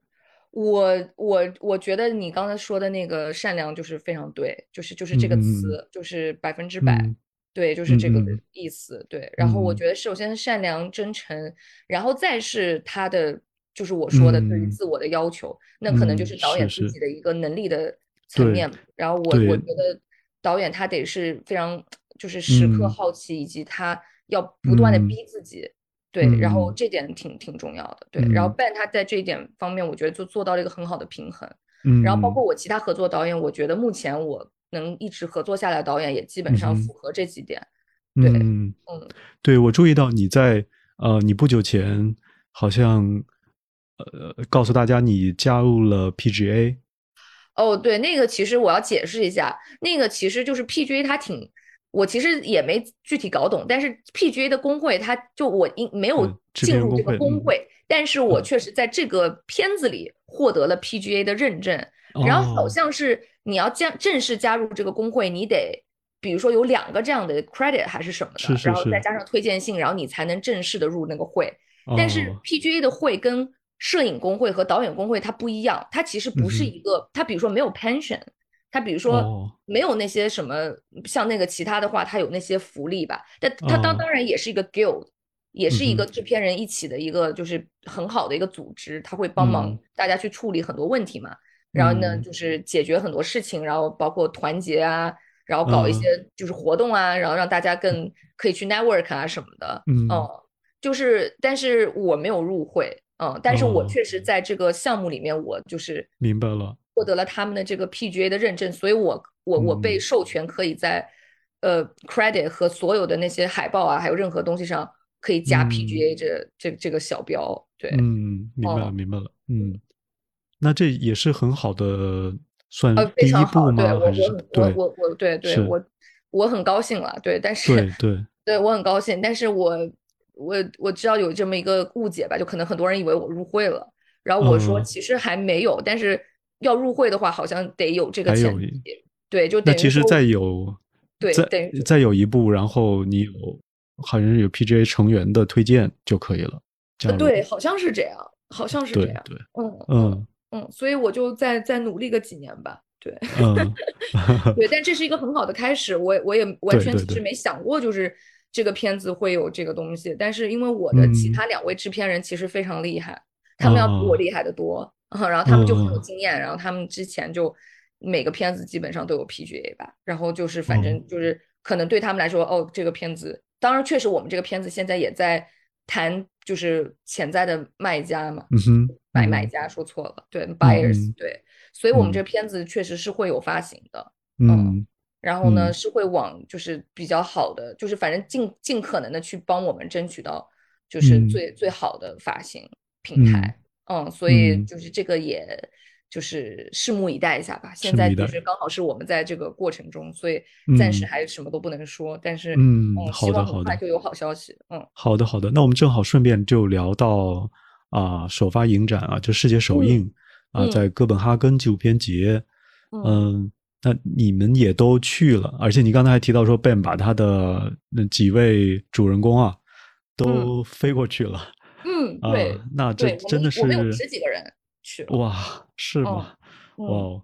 我我我觉得你刚才说的那个善良就是非常对，就是就是这个词就是百分之百，对，就是这个意思。对，然后我觉得首先善良真诚，然后再是他的就是我说的对于自我的要求，那可能就是导演自己的一个能力的层面。然后我我觉得导演他得是非常就是时刻好奇，以及他要不断的逼自己。对，然后这点挺挺重要的。对，然后 Ben 他在这一点方面，我觉得就做到了一个很好的平衡。嗯，然后包括我其他合作导演，我觉得目前我能一直合作下来，导演也基本上符合这几点。对，嗯，对我注意到你在呃，你不久前好像呃告诉大家你加入了 PGA。哦，对，那个其实我要解释一下，那个其实就是 PGA，它挺。我其实也没具体搞懂，但是 PGA 的工会，他就我应没有进入这个工会，但是我确实在这个片子里获得了 PGA 的认证。然后好像是你要加正式加入这个工会，你得比如说有两个这样的 credit 还是什么的，然后再加上推荐信，然后你才能正式的入那个会。但是 PGA 的会跟摄影工会和导演工会它不一样，它其实不是一个，它比如说没有 pension。它比如说没有那些什么像那个其他的话，它有那些福利吧？但它当当然也是一个 guild，也是一个制片人一起的一个就是很好的一个组织，他会帮忙大家去处理很多问题嘛。然后呢，就是解决很多事情，然后包括团结啊，然后搞一些就是活动啊，然后让大家更可以去 network 啊什么的。嗯，就是但是我没有入会，嗯，但是我确实在这个项目里面，我就是明白了。获得了他们的这个 PGA 的认证，所以我我我被授权可以在呃 credit 和所有的那些海报啊，还有任何东西上可以加 PGA 这这这个小标。对，嗯，明白了，明白了，嗯，那这也是很好的，算第一步吗？还是对我我对对我我很高兴了，对，但是对对 对我很高兴，但是我我我知道有这么一个误解吧，就可能很多人以为我入会了，然后我说其实还没有，但是。要入会的话，好像得有这个前提，对，就那其实再有，对，再再有一步，然后你有好像是有 PGA 成员的推荐就可以了。对，好像是这样，好像是这样。对，嗯嗯嗯，所以我就再再努力个几年吧。对，对，但这是一个很好的开始。我我也 完全其实没想过，就是这个片子会有这个东西。但是因为我的其他两位制片人其实非常厉害，他们要比我厉害的多。然后他们就很有经验，然后他们之前就每个片子基本上都有 PGA 吧，然后就是反正就是可能对他们来说，哦，这个片子，当然确实我们这个片子现在也在谈，就是潜在的卖家嘛，买买家说错了，对，buyers，对，所以我们这片子确实是会有发行的，嗯，然后呢是会往就是比较好的，就是反正尽尽可能的去帮我们争取到就是最最好的发行平台。嗯，所以就是这个，也就是拭目以待一下吧。现在就是刚好是我们在这个过程中，所以暂时还什么都不能说。但是，嗯，好的，好的，就有好消息。嗯，好的，好的。那我们正好顺便就聊到啊，首发影展啊，就世界首映啊，在哥本哈根纪录片节。嗯，那你们也都去了，而且你刚才还提到说，Ben 把他的那几位主人公啊，都飞过去了。嗯，对，那这真的是我们有十几个人去了，哇，是吗？哦，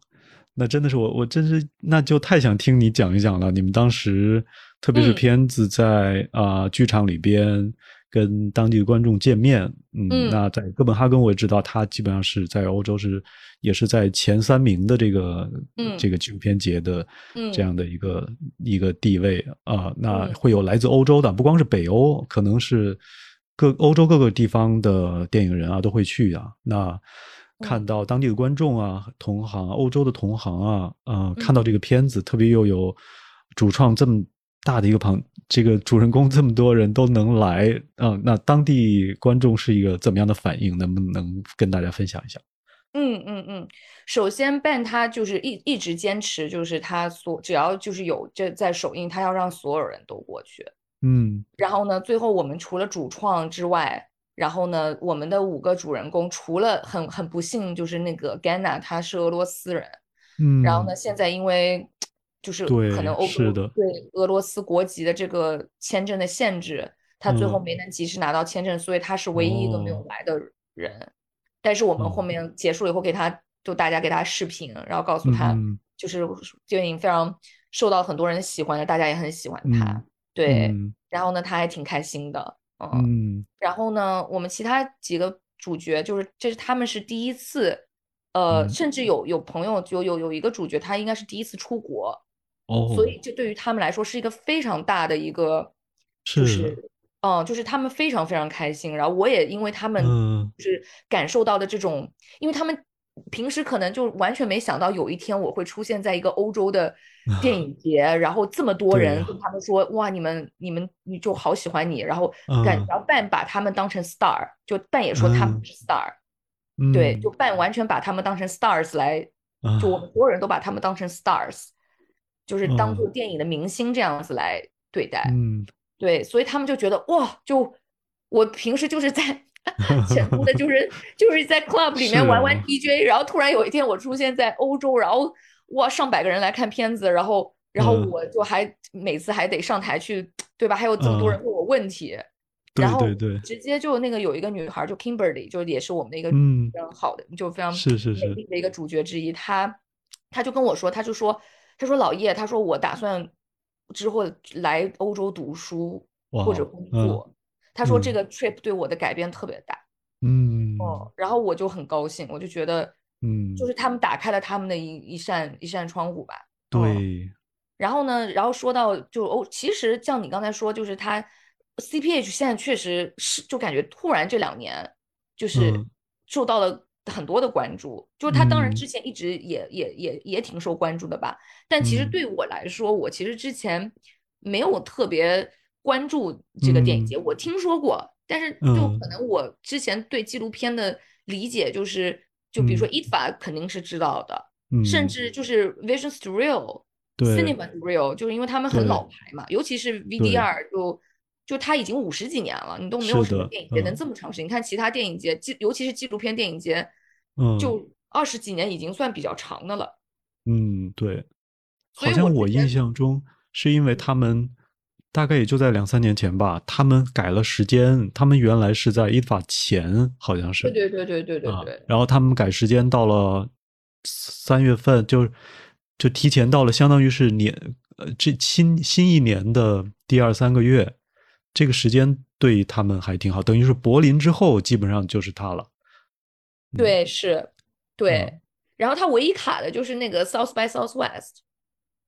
那真的是我，我真是那就太想听你讲一讲了。你们当时，特别是片子在啊剧场里边跟当地的观众见面。嗯，嗯那在哥本哈根我也知道，他基本上是在欧洲是也是在前三名的这个、嗯这个纪录片节的嗯这样的一个、一个地位啊、那嗯会有来自欧洲的，不光是北欧，可能是各欧洲各个地方的电影人啊都会去啊。那看嗯到当地的观众啊、同行、欧洲的同行啊，呃，嗯看到这个片子，特别又有主创这么大的一个旁，这个主人公这么多人都能来，啊、那当地观众是一个怎么样的反应？能不能跟大家分享一下？嗯嗯嗯，首先 Ben 他就是一一直坚持，就是他所只要就是有这在首映，他要让所有人都过去。嗯然后呢，最后我们除了主创之外，然后呢，我们的五个主人公除了很很不幸就是那个 Ganna 他是俄罗斯人，嗯，然后呢，现在因为就是对可能欧洲的。对俄罗斯国籍的这个签证的限制，他最后嗯。没能及时拿到签证，所以他是唯一一个没有哦。来的人。但是我们后哦面结束了以后给他，就大家给他视频，然后告诉他，嗯。就是电影非常受到很多人喜欢的，大家也很喜欢他。嗯。对，嗯。然后呢，他还挺开心的，嗯。嗯然后呢，我们其他几个主角就是，这是他们是第一次，呃，嗯甚至有有朋友就有有一个主角，他应该是第一次出国，哦，所以这对于他们来说是一个非常大的一个，就是是，嗯，就是他们非常非常开心。然后我也因为他们嗯就是感受到的这种，因为他们平时可能就完全没想到有一天我会出现在一个欧洲的 电影节，然后这么多人跟他们说，哇，你们你们你就好喜欢你，然后感嗯然后半把他们当成 star，就半也说他们嗯是 star，对，嗯就。半完全把他们当成 stars 来，就我啊们。所有人都把他们当成 stars，就是当做嗯电影的明星这样子来对待。嗯。对，所以他们就觉得哇，就我平时就是在 成都的，就是就是在 club 里面玩玩 DJ，然后突然有一天我出现在欧洲，然后哇，上百个人来看片子，然后然后嗯我就还每次还得上台去，对吧？还有这么多人嗯问我问题，对然后对对直接就那个有一个女孩，就 Kimberly，就也是我们的一个嗯非常好的，就非常美是是是丽的一个主角之一。她她就跟我说，她就说，她说老叶，她说我打算之后来欧洲读书或者工作。她说这嗯。个 trip 对我的改变特别大。嗯。哦，然后我就很高兴，我就觉得，嗯就是。他们打开了他们的一一扇一扇窗户吧。嗯对。然后呢，然后说到就哦，其实像你刚才说，就是他 CPH 现在确实是就感觉突然这两年就是嗯。受到了很多的关注，就是他当然嗯之。前一直也也也也挺受关注的吧，但其实嗯。对我来说，我其实之前没有特别关注这个电影嗯。节，我听说过，但是就嗯。可能我之前对纪录片的理解就是，就比如说嗯。ITFA 肯定是知道的。嗯。甚至就是 Vision Surreal、对。Cinema Surreal，就是因为他们很老牌嘛，尤其是 VDR，就就它已经五十几年了，你都没有什么电影节能嗯。这么长时间。你看其他电影节，纪尤其是纪录片电影节，嗯。就二十几年已经算比较长的了。嗯，对，好像我印象中是因为他们大概也就在两三年前吧，他们改了时间，他们原来是在依法前，好像是，对对对对对对啊对，然后他们改时间到了三月份，就就提前到了，相当于是年呃这新新一年的第二三个月，这个时间对他们还挺好，等于是柏林之后基本上就是他了。对是，对嗯。然后他唯一卡的就是那个 South by Southwest。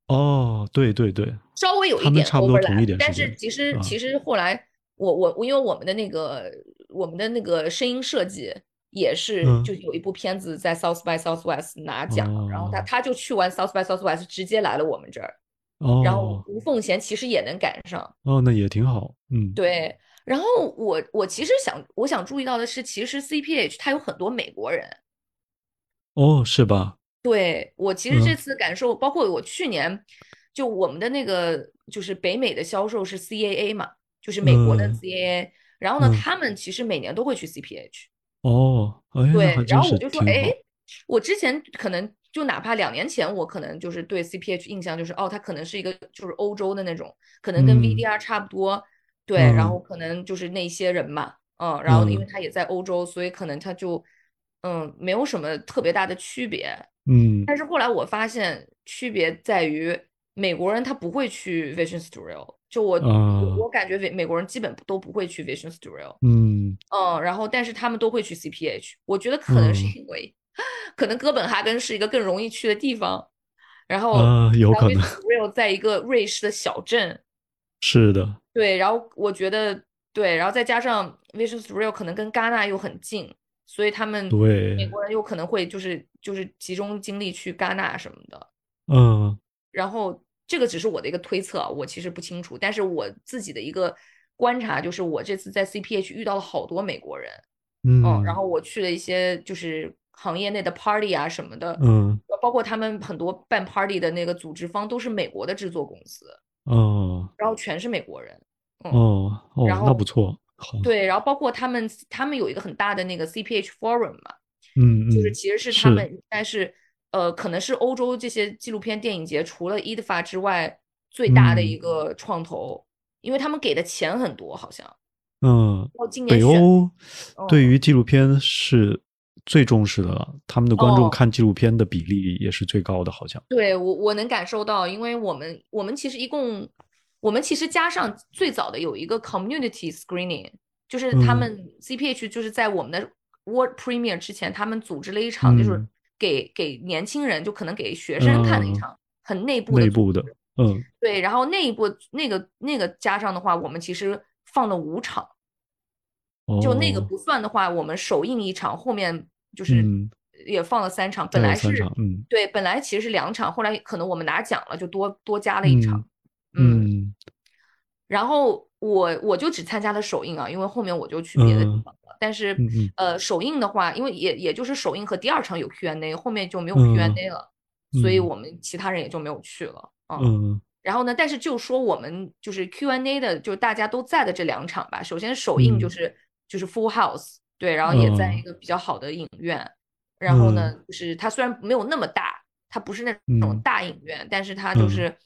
哦，对对对，稍微有一点差不多同一 overlap，但是其实啊其实后来我我我因为我们的那个我们的那个声音设计也是嗯。就有一部片子在 South by Southwest 拿奖，然后他哦。他就去完 South by Southwest 直接来了我们这儿，然后哦。吴凤贤其实也能赶上，哦，那也挺好，嗯，对。然后我我其实想我想注意到的是，其实 CPH 它有很多美国人，哦，是吧？对，我其实这嗯。次感受，包括我去年，就我们的那个就是北美的销售是 CAA 嘛，就是美国的嗯。CAA，然后呢，嗯。他们其实每年都会去 CPH，哦，对然后我就说，挺哎，，我之前可能就哪怕两年前，我可能就是对 CPH 印象就是，哦，它可能是一个就是欧洲的那种，可能跟嗯。VDR 差不多，对，然嗯。后可能就是那些人嘛，嗯，然后因为嗯。他也在欧洲，所以可能他就嗯没有什么特别大的区别。嗯。但是后来我发现区别在于，美国人他不会去 Vision Studio，就我、啊。我感觉美美国人基本都不会去 Vision Studio，嗯。嗯，然后但是他们都会去 CPH，我觉得可能是嗯。因为、可能哥本哈根是一个更容易去的地方，然后、啊，有可能 Vision Studio 在一个瑞士的小镇，是的，对，然后我觉得对，然后再加上 Vision Studio 可能跟戛纳又很近，所以他们对美，国人有可能会就是就是集中精力去戛纳什么的。嗯。然后这个只是我的一个推测啊，我其实不清楚，但是我自己的一个观察就是，我这次在 CPH 遇到了好多美国人，嗯，嗯，然后我去了一些就是行业内的 party 啊什么的，嗯。包括他们很多办 party 的那个组织方都是美国的制作公司，哦。然后全是美国人，嗯，哦哦，然后那不错，好，对，然后包括他们他们有一个很大的那个 CPH forum 嘛，嗯嗯，就是其实是他们应该是呃，可能是欧洲这些纪录片电影节除了 IDFA 之外最大的一嗯个创投，因为他们给的钱很多，好像。嗯，北，欧对嗯于纪录片是最重视的了，他们的观众哦看纪录片的比例也是最高的，好像。对我我能感受到，因为我们我们其实一共，我们其实加上最早的有一个 community screening，就是他嗯。们 CPH 就是在我们的 World Premiere 之前，他们组织了一场，就是嗯。给给年轻人，就可能给学生看的一嗯。场很内部的组内部的，嗯。对，然后那一部那个那个加上的话，我们其实放了五场，就那个哦。不算的话，我们首映一场，后面就是嗯也放了三场，本来是对，本来其实是两场，后来可能我们拿奖了，就多多加了一场。嗯。然后我我就只参加了首映啊，因为后面我就去别的地嗯方了。但是呃，首映的话，因为也也就是首映和第二场有 Q&A，后面就没有嗯 Q&A 了，所以嗯。我们其他人也就没有去了。嗯，嗯。然后呢，但是就说我们就是 Q&A 的，就是大家都在的这两场吧。首先首映就嗯。是就是 Full House，对，然后也在一嗯。个比较好的影院。然后呢，嗯。就是它虽然没有那么大，它不是那种嗯。大影院，但是它就嗯。是，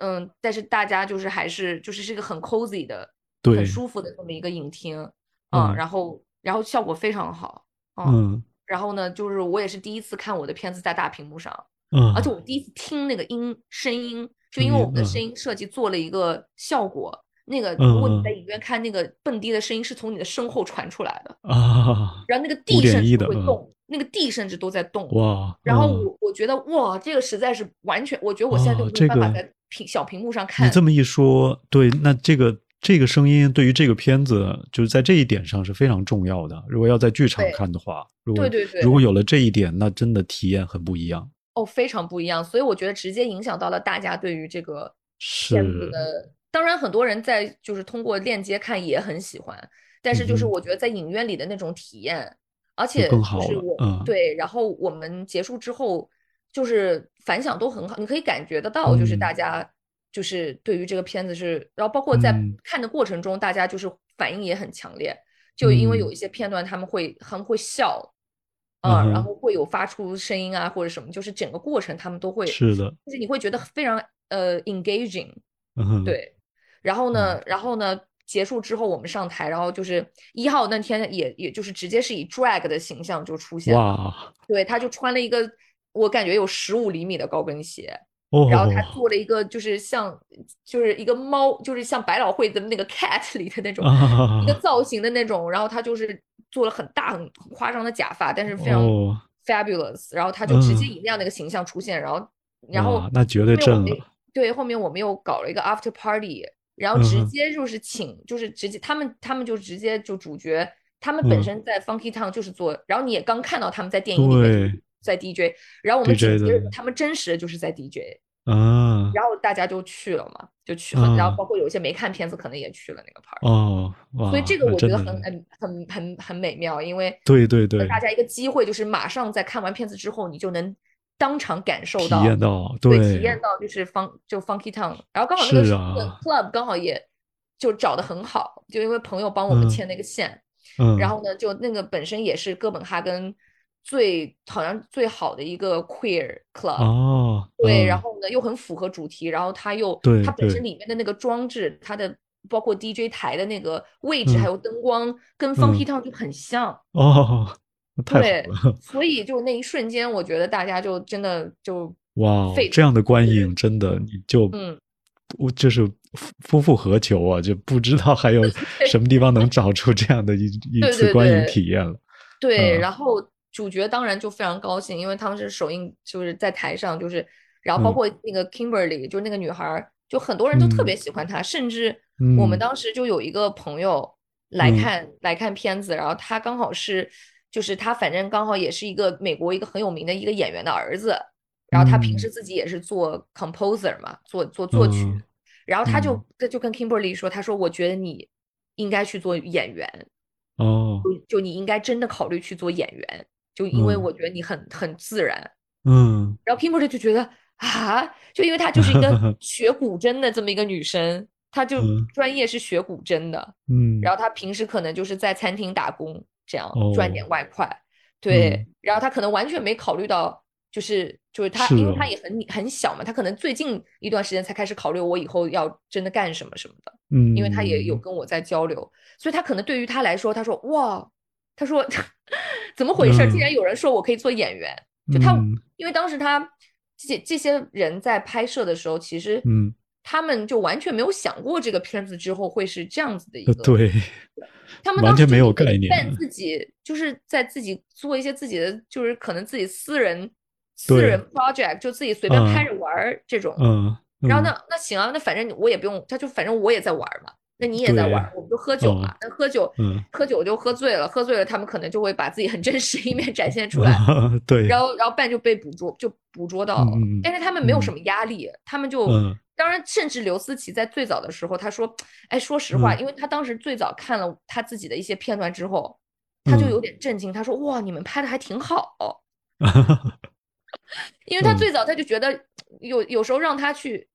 嗯，但是大家就是还是就是是一个很 cozy 的、对。很舒服的这么一个影厅，嗯然后然后效果非常好，嗯，嗯。然后呢，就是我也是第一次看我的片子在大屏幕上，嗯，而且。我第一次听那个音声音，就因为我们的声。音设计做了一个效果，那个如果你嗯在影院看那个蹦迪的声音是从你的身后传出来的，啊，然后那个地甚至会动，那个地甚至都在动。哇，然后嗯。我我觉得哇，这个实在是完全，我觉得我现在都没有办法在屏小屏幕上看。你这么一说，对，那这个这个声音对于这个片子，就是在这一点上是非常重要的。如果要在剧场看的话，如果对对对如果有了这一点，那真的体验很不一样。哦，非常不一样，所以我觉得直接影响到了大家对于这个片子，的。当然，很多人在就是通过链接看也很喜欢，但是就是我觉得在影院里的那种体验，而就且就更好了是我嗯对，然后我们结束之后就是反响都很好，你可以感觉得到，就是大嗯。家就是对于这个片子是，然后包括在嗯。看的过程中，大家就是反应也很强烈，就因为有嗯。一些片段他们会他们会笑。嗯啊，然后会有发出声音啊，或者什么，就是整个过程他们都会，是的，就是你会觉得非常呃 engaging，嗯，对。然后呢，然后呢，结束之后我们上台，然后就是一号那天也也就是直接是以 drag 的形象就出现了，哇，对，他就穿了一个我感觉有十五厘米的高跟鞋，哦，然后他做了一个就是像就是一个猫，就是像百老汇的那个 cat 里的那种啊一个造型的那种，然后他就是做了很大很很夸张的假发，但是非常哦。fabulous，然后他就直接嗯以那样的一个形象出现，然后然后那绝对后面我们震了对，后面我们又搞了一个 after party，然后直接就是请，就是直接他们他们就直接就主角，他们本嗯。身在 Funky Town 就是做，然后你也刚看到他们在电影里面在 DJ，然后我们的他们真实的就是在 DJ，啊，然后大家就去了嘛，就去，然啊。后包括有一些没看片子可能也去了那个 party，哦，所以这个我觉得很很很很很美妙，因为对对对大家一个机会就是马上在看完片子之后，你就能当场感受到体到，验到，对，对，体验到就是方就 Funky Town，然后刚好那个是那个啊 club 刚好也就找的很好，就因为朋友帮我们嗯牵那个线，嗯，然后呢，就那个本身也是哥本哈根最好像最好的一个 queer club，哦，对，嗯然后呢又很符合主题，然后它又对它本身里面的那个装置，它的包括 DJ 台的那个位置嗯还有灯光，跟 Funky 嗯 Town 就很像。哦，太对好了，所以就那一瞬间，我觉得大家就真的就哇，这样的观影真的你就嗯，我就是夫夫复何求啊？就不知道还有 什么地方能找出这样的一一次观影体验了。对，嗯然后主角当然就非常高兴，因为他们是首映，就是在台上，就是，然后包嗯。括那个 Kimberly，就是那个女孩儿，就很多人都特别嗯。喜欢她，甚至我们嗯。当时就有一个朋友来嗯。看来看片子，然后他刚好是，就是他反正刚好也是一个美国一个很有名的一个演员的儿子，然后他平嗯。时自己也是做 composer 嘛，做做作曲，嗯。然后他就嗯。他就跟 Kimberly 说，他说我觉得你应该去做演员。哦，就就你应该真的考虑去做演员，就因为嗯我觉得你很很自然。嗯然后 Kimberly 就觉得啊，就因为她就是一个 学古筝的这么一个女生，她就嗯专业是学古筝的，嗯，然后她平时可能就是在餐厅打工，这样哦赚点外快。对嗯，然后她可能完全没考虑到。就是就是她，是因为她哦也很很小嘛，她可能最近一段时间才开始考虑我以后要真的干什么什么的。嗯，因为她也有跟我在交流，所以她可能对于她来说，她说哇，他说 怎么回事儿？竟然有人说我可以做演员，就他，嗯。因为当时他这些这些人在拍摄的时候，其实嗯。他们就完全没有想过这个片子之后会是这样子的一个，呃对，他们完全没有概念但自己就是在自己做一些自己的，就是可能自己私人私人 project，就自己随便拍嗯着玩儿这种，嗯，嗯然后那那行啊，那反正我也不用，他就反正我也在玩儿嘛，那你也在玩我们就喝酒嘛哦。那喝酒，嗯喝酒就喝醉了，喝醉了，他们可能就会把自己很真实的一面展现出来，对，然后然后伴就被捕捉，就捕捉到了。但是他们没有什么压力，他们就嗯当然，甚至刘思琪在最早的时候，他说：“哎，说实话，嗯因为他当时最早看了他自己的一些片段之后，他就嗯有点震惊，他说：哇，你们拍的还挺好。”因为他嗯最早他就觉得有有时候让他去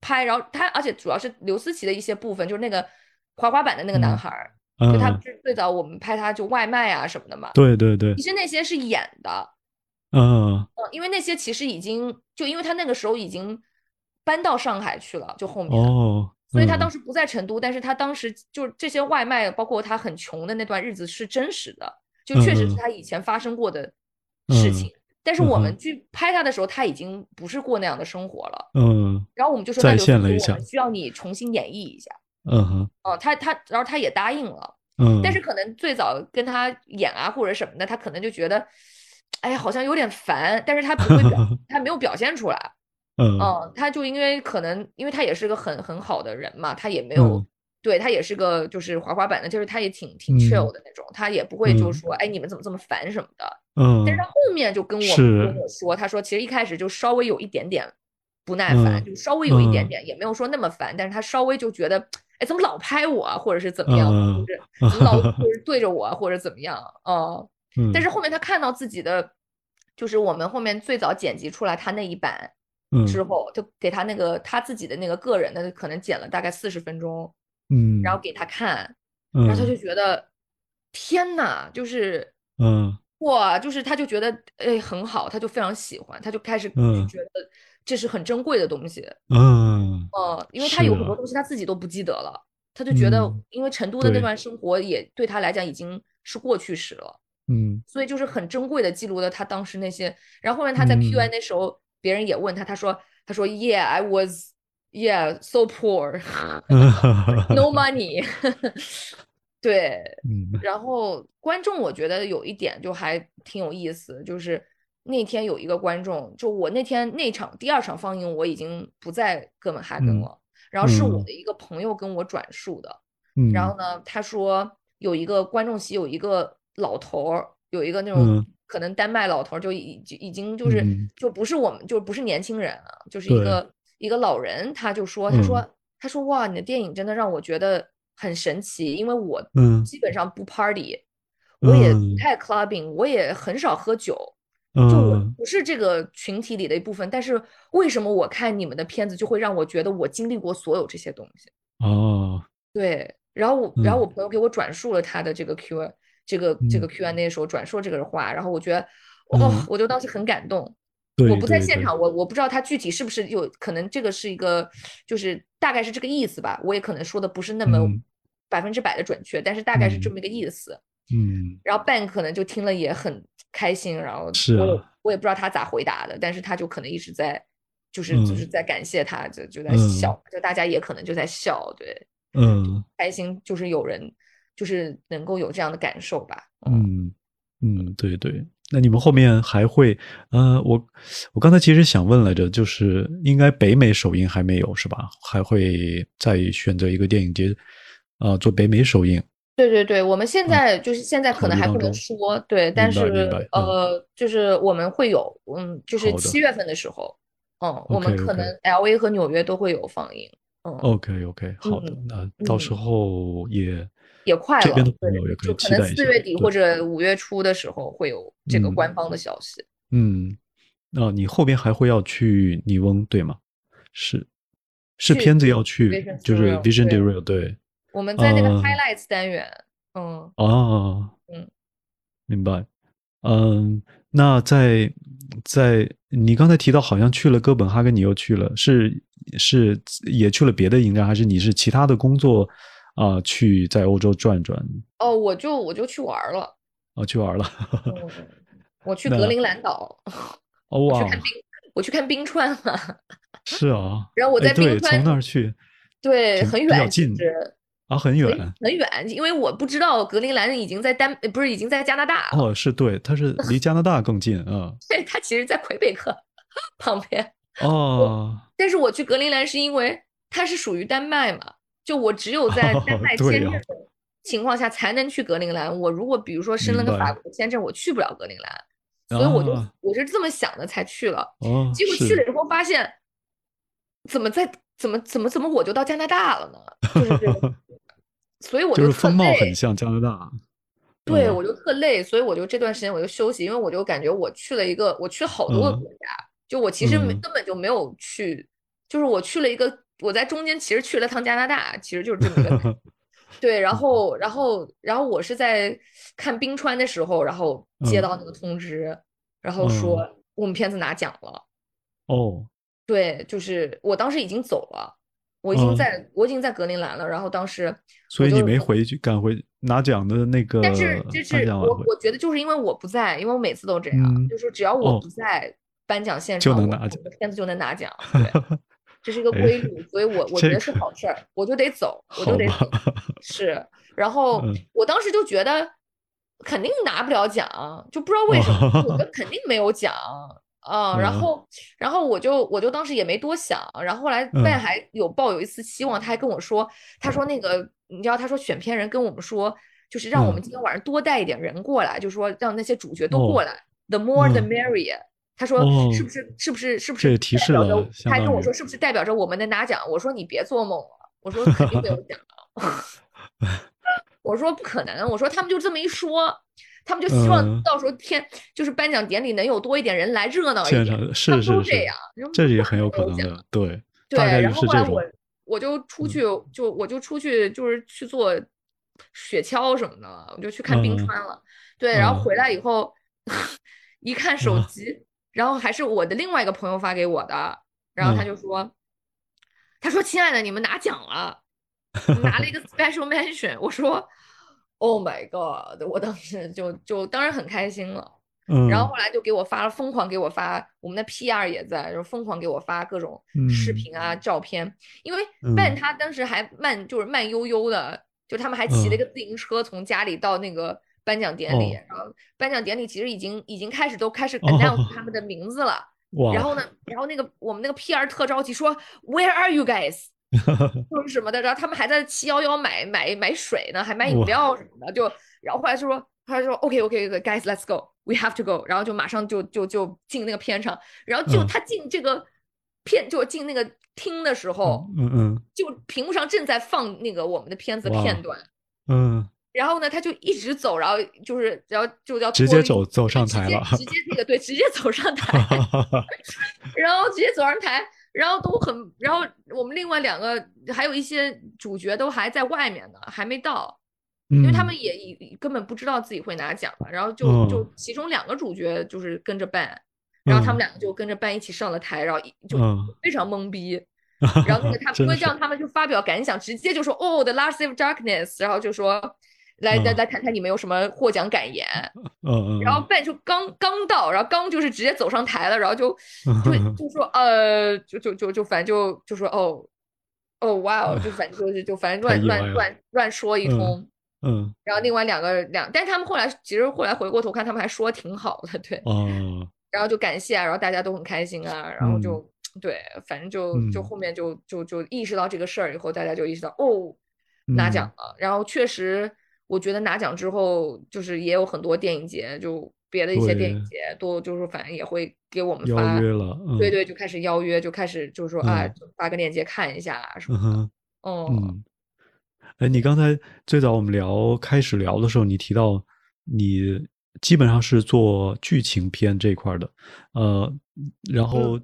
拍，然后他而且主要是刘思琪的一些部分，就是那个滑滑板的那个男嗯孩儿，就他嗯不是最早我们拍他就外卖啊什么的嘛，对对对其，实那些是演的，嗯嗯，因为那些其实已经就因为他那个时候已经搬到上海去了，就后面。哦，所以他当时时不在成都，但是他当时就是这些外卖，包括他很穷的那段日子是真实的，就确实是他以前发生过的事嗯情。但是我嗯们去拍他的时候，他已经不是过那样的生活了。嗯然后我们就说，再现了一下需要你重新演绎一下。嗯哼哦、他他，然后他也答应了，嗯，但是可能最早跟他演啊或者什么的，他可能就觉得，哎呀，好像有点烦，但是他不会表，他没有表现出来。嗯嗯，他就因为可能，因为他也是个很很好的人嘛，他也没有，嗯对他也是个就是滑滑板的，就是他也挺挺嗯。chill 的那种，他也不会就嗯。说，哎，你们怎么这么烦什么的。嗯。但是他后面就跟我跟我说，他说其实一开始就稍微有一点点不耐烦，嗯就稍微有一点嗯。点，也没有说那么烦，但是他稍微就觉得，哎，怎么老拍我啊，或者是怎么样，嗯就是。怎么老 就是对着我啊，或者怎么样，哦、嗯，但是后面他看到自己的，就是我们后面最早剪辑出来他那一版。嗯。之后就给他那个他自己的那个个人的，可能剪了大概四十分钟，嗯，然后给他看，嗯然后他就觉得天呐，就是嗯。哇，就是他就觉得哎很好，他就非常喜欢，他就开始嗯。觉得这是很珍贵的东西，嗯。呃，因为他有很多东西他自己都不记得了，他就觉得嗯因为成都的那段生活也对他来讲已经是过去式了。嗯。所以就是很珍贵的记录了他当时那些。然后后面他在 Q&A 嗯。那时候，别人也问他，他说他说 Yeah, I was yeah so poor, 嗯 no money。对，嗯。然后观众我觉得有一点就还挺有意思，就是那天有一个观众，就我那天那场第二场放映我已经不在哥本哈根嗯了，然后是我嗯。的一个朋友跟我转述的。嗯，然后呢，他说有一个观众席有一个老头儿，有一个那种嗯。可能丹麦老头儿，就已就已经就是、嗯。就不是我们就不是年轻人啊，就是一个一个老人，他就说他说、嗯。他说哇，你的电影真的让我觉得很神奇，因为我嗯。基本上不 party，、我也嗯。不太 clubbing，我也很少喝酒。就我嗯。不是这个群体里的一部分，但是为什么我看你们的片子就会让我觉得我经历过所有这些东西？哦。对，然后我，然后嗯。我朋友给我转述了他的这个 Q，这个这个嗯。Q&A 的时候转述这个话，然后我觉得，哦嗯，我就当时很感动。对我不在现场，我我不知道他具体是不是有可能这个是一个，就是大概是这个意思吧。我也可能说的不是那么嗯百分之百的准确，但是大概是这嗯么一个意思。嗯，然后 Ben 可能就听了也很开心，然后是啊我也我也不知道他咋回答的，但是他就可能一直在就是嗯就是在感谢他，就就在嗯笑，就大家也可能就在笑，对，嗯开心就是有人就是能够有这样的感受吧，嗯嗯嗯，对对。那你们后面还会，呃，我我刚才其实想问来着，就是应该北美首映还没有是吧？还会再选择一个电影节，啊、做北美首映。对对对，我们现在就是现在可能还不能说，对，但是嗯呃，就是我们会有，嗯，就是七月份的时候，嗯，我们可能 L A 和纽约都会有放映，嗯，OK OK，好的，嗯那到时嗯候也也快这边的了，对朋友也可以就可能期待一下。四月底或者五月初的时候会有这个嗯官方的消息。嗯，那你后边还会要去尼翁对吗？是是片子要去就是 Vision 对 Derail 对。我们在那个呃 highlights 单元，嗯，哦，嗯，明白。嗯，那在在你刚才提到好像去了哥本哈根，你又去了，是是也去了别的影展，还是你是其他的工作啊、去在欧洲转转哦，我就我就去玩了，啊、去玩了？嗯，我去格陵兰岛，哦哇我去，看冰，我去看冰川了。是啊，然后我在冰川从那儿去对，很远比较远，其近啊，很很远。很远，因为我不知道格陵兰已经在丹，呃不是已经在加拿大，哦，是对，它是离加拿大更近啊。对，它其实在魁北克旁边。哦，但是我去格陵兰是因为它是属于丹麦嘛，就我只有在丹 麦签证的情况下才能去格陵兰。我如果比如说申了个法国签证，我去不了格陵兰，所以我就啊我是这么想的才去了。哦，结果去了以后发现，怎么在怎么怎么怎么我就到加拿大了呢？就是这个，所以我就是风貌累很像加拿大。对，嗯我就特累，所以我就这段时间我就休息，因为我就感觉我去了一个，我去了好多个嗯国家，就我其实没嗯根本就没有去，就是我去了一个，我在中间其实去了趟加拿大，其实就是这么个。对，然后然后然后我是在看冰川的时候，然后接嗯到那个通知，然后说我们片子拿奖了。哦，对，就是我当时已经走了，我已经嗯。在我已经在格陵兰了，然后当时所以你没回去赶回拿奖的那个但是就是我我觉得就是因为我不在，因为我每次都这样，嗯就是只要我哦。不在颁奖现场，就能拿奖的片子就能拿奖，对，这是一个哎规律，所以我 我觉得是好事儿，我就得走，我就得走，是，然后嗯。我当时就觉得肯定拿不了奖，就不知道为什么，我觉得肯定没有奖。啊、然嗯。后，然后我就我就当时也没多想，然后后来外还有抱有一丝希望，他还跟我说，他说那个你知道，他说选片人跟我们说，就是让我们嗯。今天晚上多带一点人过来，就说让那些主角都过哦来，the more the 嗯。merrier。他说哦是不是是不是是不是提示了代表着？他还跟我说是不是代表着我们能拿奖？我说你别做梦了，我说肯定没有奖。我说不可能，我说他们就这么一说，他们就希望嗯到时候天就是颁奖典礼能有多一点人来热闹一现点。是是是们都这样，这也很有可能的，对，对，然后后来我，我就出嗯去，就我就出去，就是去做雪橇什么的了，我就去看冰嗯川了。对，然后嗯回来以后 一看手嗯机，然后还是我的另外一个朋友发给我的，然后他嗯就说，他说：“亲爱的，你们拿奖了，拿了一个 special mention。”我说：“Oh my god！” 我当时就就当然很开心了。然后嗯后来就给我发了，疯狂给我发，我们的 PR 也在，就疯狂给我发各种视嗯频啊、照片。因为嗯 Ben 他当时还慢，就是慢悠悠的，就他们还骑了个自行车从家里到那个颁奖典礼，哦。然后颁奖典礼其实已经已经开始都开始哦。announce 他们的名字了。哇，然后呢，然后那个我们那个 PR 特着急说 Where are you guys？就是什么的，然后他们还在七幺幺买买买水呢，还买饮料什么的，就然后后来就说，他说 OK OK guys let's go，we have to go，然后就马上就就就进那个片场，然后就嗯。他进这个片就进那个厅的时候，嗯嗯就屏幕上正在放那个我们的片子片段，嗯，然后呢他就一直走，然后就是然后就要直接走走上台了，直接那个对，直接走上台。然后直接走上台，然后都很，然后我们另外两个还有一些主角都还在外面呢，还没到，因为他们嗯也也根本不知道自己会拿奖了，然后就就嗯其中两个主角就是跟着办，然后他们嗯两个就跟着办一起上了台，然后一就嗯非常懵逼。然后那个他们，因为真的是这样他们就发表感想，直接就说哦，The Last of Darkness，然后就说来来来谈谈你们有什么获奖感言。嗯嗯。然后 Ben 就刚刚到，然后刚就是直接走上台了，然后就 就就说呃，就就就就反正就就说哦哦哇哦，就反正就是就反正乱乱乱乱说一通。嗯。然后另外两个两，但是他们后来其实后来回过头看，他们还说挺好的，对。哦。然后就感谢啊，然后大家都很开心啊，然后就。对，反正就就后面就就就意识到这个事儿以后，大家就意识到哦，拿奖了。然后确实，我觉得拿奖之后，就是也有很多电影节，就别的一些电影节都就是反正也会给我们发约了，对对，就开始邀约，就开始就是说啊，发个链接看一下什么的。嗯，哎，你刚才最早我们聊开始聊的时候，你提到你基本上是做剧情片这块的，呃，然后。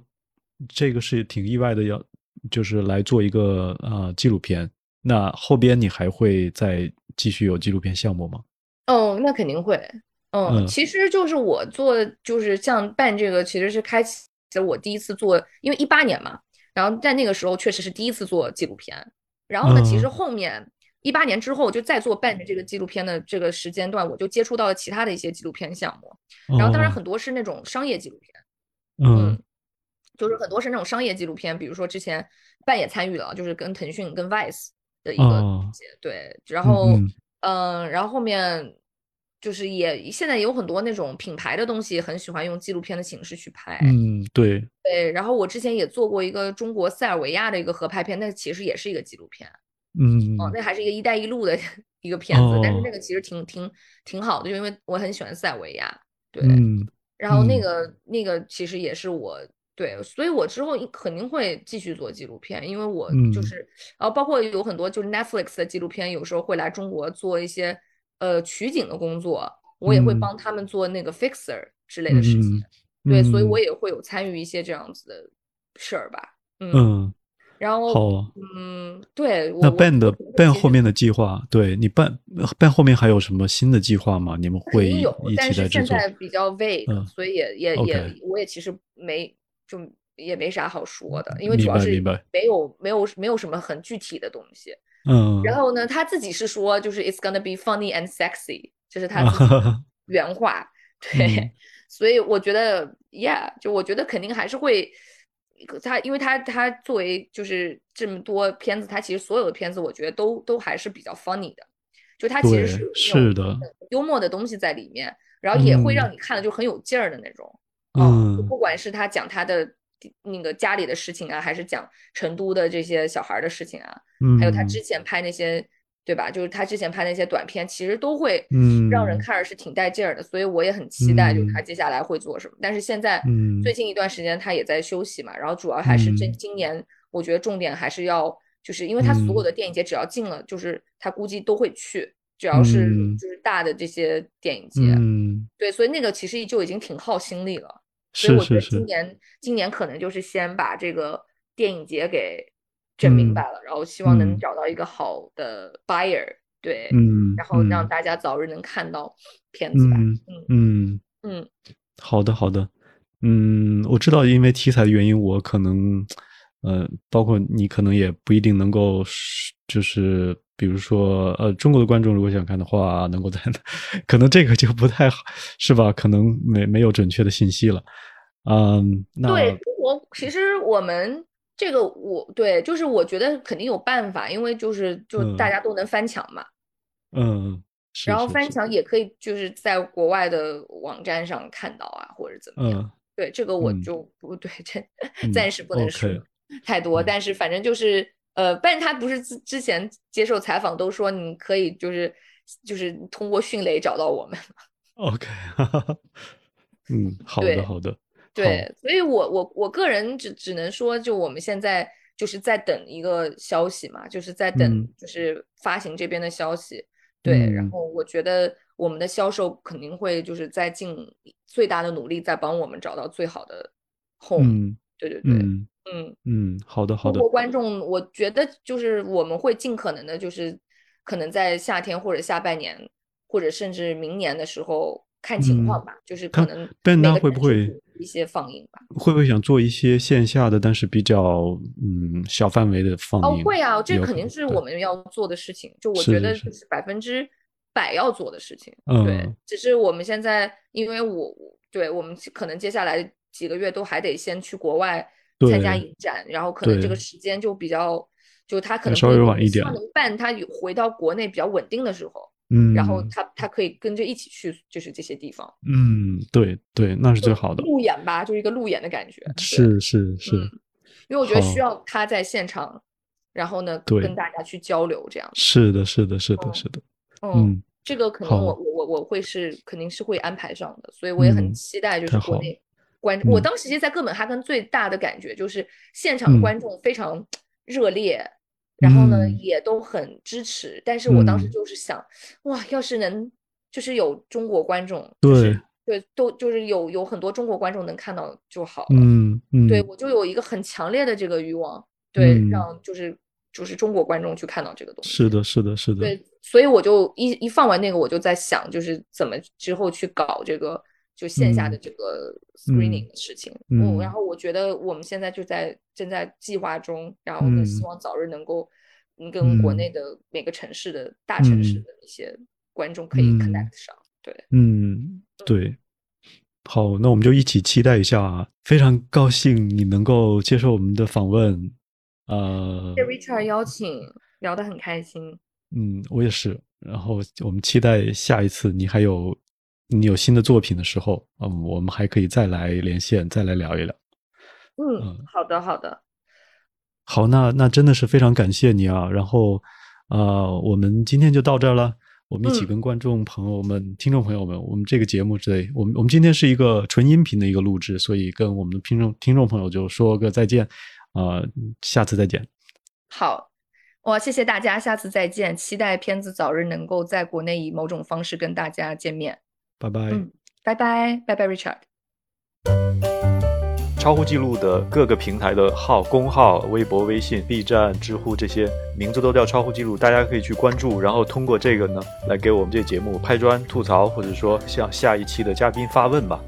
这个是挺意外的，要就是来做一个呃纪录片。那后边你还会再继续有纪录片项目吗？哦，那肯定会。嗯，其实就是我做，就是像办这个，其实是开启我第一次做，因为一八年嘛，然后在那个时候确实是第一次做纪录片。然后呢，其实后面一八年之后就再做办的这个纪录片的这个时间段，我就接触到了其他的一些纪录片项目。然后当然很多是那种商业纪录片。嗯。就是很多是那种商业纪录片，比如说之前半也参与了，就是跟腾讯跟 Vice 的一个对，然后嗯，然后后面就是也现在有很多那种品牌的东西，很喜欢用纪录片的形式去拍。嗯，对对。然后我之前也做过一个中国塞尔维亚的一个合拍片，那其实也是一个纪录片。嗯哦，那还是一个“一带一路”的一个片子，但是那个其实挺挺挺好的，就因为我很喜欢塞尔维亚。对，然后那个那个其实也是我。对，所以我之后肯定会继续做纪录片，因为我就是，然后包括有很多就是 Netflix 的纪录片，有时候会来中国做一些呃取景的工作，我也会帮他们做那个 fixer 之类的事情。对，所以我也会有参与一些这样子的事儿吧。嗯，然后好，嗯，对。那 Ben 的 Ben 后面的计划，对你 Ben Ben 后面还有什么新的计划吗？你们会有，但是现在比较 vague，所以也也也，我也其实没。就也没啥好说的，因为主要是没有没有没有什么很具体的东西。嗯。然后呢，他自己是说，就是 "It's gonna be funny and sexy"，这是他 原话。对，所以我觉得，Yeah，就我觉得肯定还是会，他因为他他作为就是这么多片子，他其实所有的片子，我觉得都都还是比较 funny 的，就他其实是是的幽默的东西在里面，然后也会让你看的就很有劲儿的那种。嗯，不管是他讲他的那个家里的事情啊，还是讲成都的这些小孩的事情啊，还有他之前拍那些，对吧？就是他之前拍那些短片，其实都会让人看着是挺带劲儿的。所以我也很期待，就他接下来会做什么。但是现在最近一段时间他也在休息嘛，然后主要还是这今年，我觉得重点还是要，就是因为他所有的电影节只要进了，就是他估计都会去，只要是就是大的这些电影节，对，所以那个其实就已经挺耗心力了。所以我觉得今年今年可能就是先把这个电影节给整明白了，然后希望能找到一个好的 buyer，对，嗯，然后让大家早日能看到片子吧。嗯嗯嗯，好的好的，嗯，我知道因为题材的原因，我可能呃，包括你可能也不一定能够，就是比如说呃，中国的观众如果想看的话，能够在，可能这个就不太好，是吧？可能没没有准确的信息了。嗯，对，中国其实我们这个我对，就是我觉得肯定有办法，因为就是就大家都能翻墙嘛，嗯，然后翻墙也可以就是在国外的网站上看到啊，或者怎么样，对，这个我就不对，这暂时不能说太多，但是反正就是呃，但是他不是之之前接受采访都说你可以就是就是通过迅雷找到我们，OK，嗯，好的好的。对，所以，我我我个人只只能说，就我们现在就是在等一个消息嘛，就是在等，就是发行这边的消息。对，然后我觉得我们的销售肯定会就是在尽最大的努力，在帮我们找到最好的 home。对对对，嗯嗯嗯，好的好的。中国观众，我觉得就是我们会尽可能的，就是可能在夏天或者下半年，或者甚至明年的时候。看情况吧，就是可能但他会不会一些放映吧？会不会想做一些线下的，但是比较嗯小范围的放映？哦，会啊，这肯定是我们要做的事情。就我觉得，就是百分之百要做的事情。嗯，对，只是我们现在，因为我对我们可能接下来几个月都还得先去国外参加影展，然后可能这个时间就比较，就他可能稍微晚一点，能办他回到国内比较稳定的时候。嗯，然后他他可以跟着一起去，就是这些地方。嗯，对对，那是最好的。路演吧，就是一个路演的感觉。是是是，因为我觉得需要他在现场，然后呢，跟大家去交流，这样。是的，是的，是的，是的。嗯，这个可能我我我我会是肯定是会安排上的，所以我也很期待，就是国内观。我当时其实，在哥本哈根最大的感觉就是现场观众非常热烈。然后呢，也都很支持，但是我当时就是想，哇，要是能就是有中国观众，对对，都就是有有很多中国观众能看到就好了，嗯嗯，对我就有一个很强烈的这个欲望，对，让就是就是中国观众去看到这个东西，是的，是的，是的，对，所以我就一一放完那个，我就在想，就是怎么之后去搞这个。就线下的这个 screening 的事情，嗯，然后我觉得我们现在就在正在计划中，然后呢，希望早日能够跟国内的每个城市的大城市的一些观众可以 connect 上，对，嗯，对，好，那我们就一起期待一下，非常高兴你能够接受我们的访问，呃，被 Richard 邀请，聊得很开心，嗯，我也是，然后我们期待下一次你还有。你有新的作品的时候，嗯，我们还可以再来连线，再来聊一聊。嗯，好的，好的，好，那那真的是非常感谢你啊。然后，呃，我们今天就到这儿了。我们一起跟观众朋友们、听众朋友们，我们这个节目之类，我们我们今天是一个纯音频的一个录制，所以跟我们的听众听众朋友就说个再见，啊，下次再见。好，哇，谢谢大家，下次再见，期待片子早日能够在国内以某种方式跟大家见面。拜拜，嗯，拜拜，拜拜，Richard。超乎记录的各个平台的号、公号、微博、微信、B 站、知乎这些名字都叫超乎记录，大家可以去关注，然后通过这个呢，来给我们这节目拍砖、吐槽，或者说向下一期的嘉宾发问吧。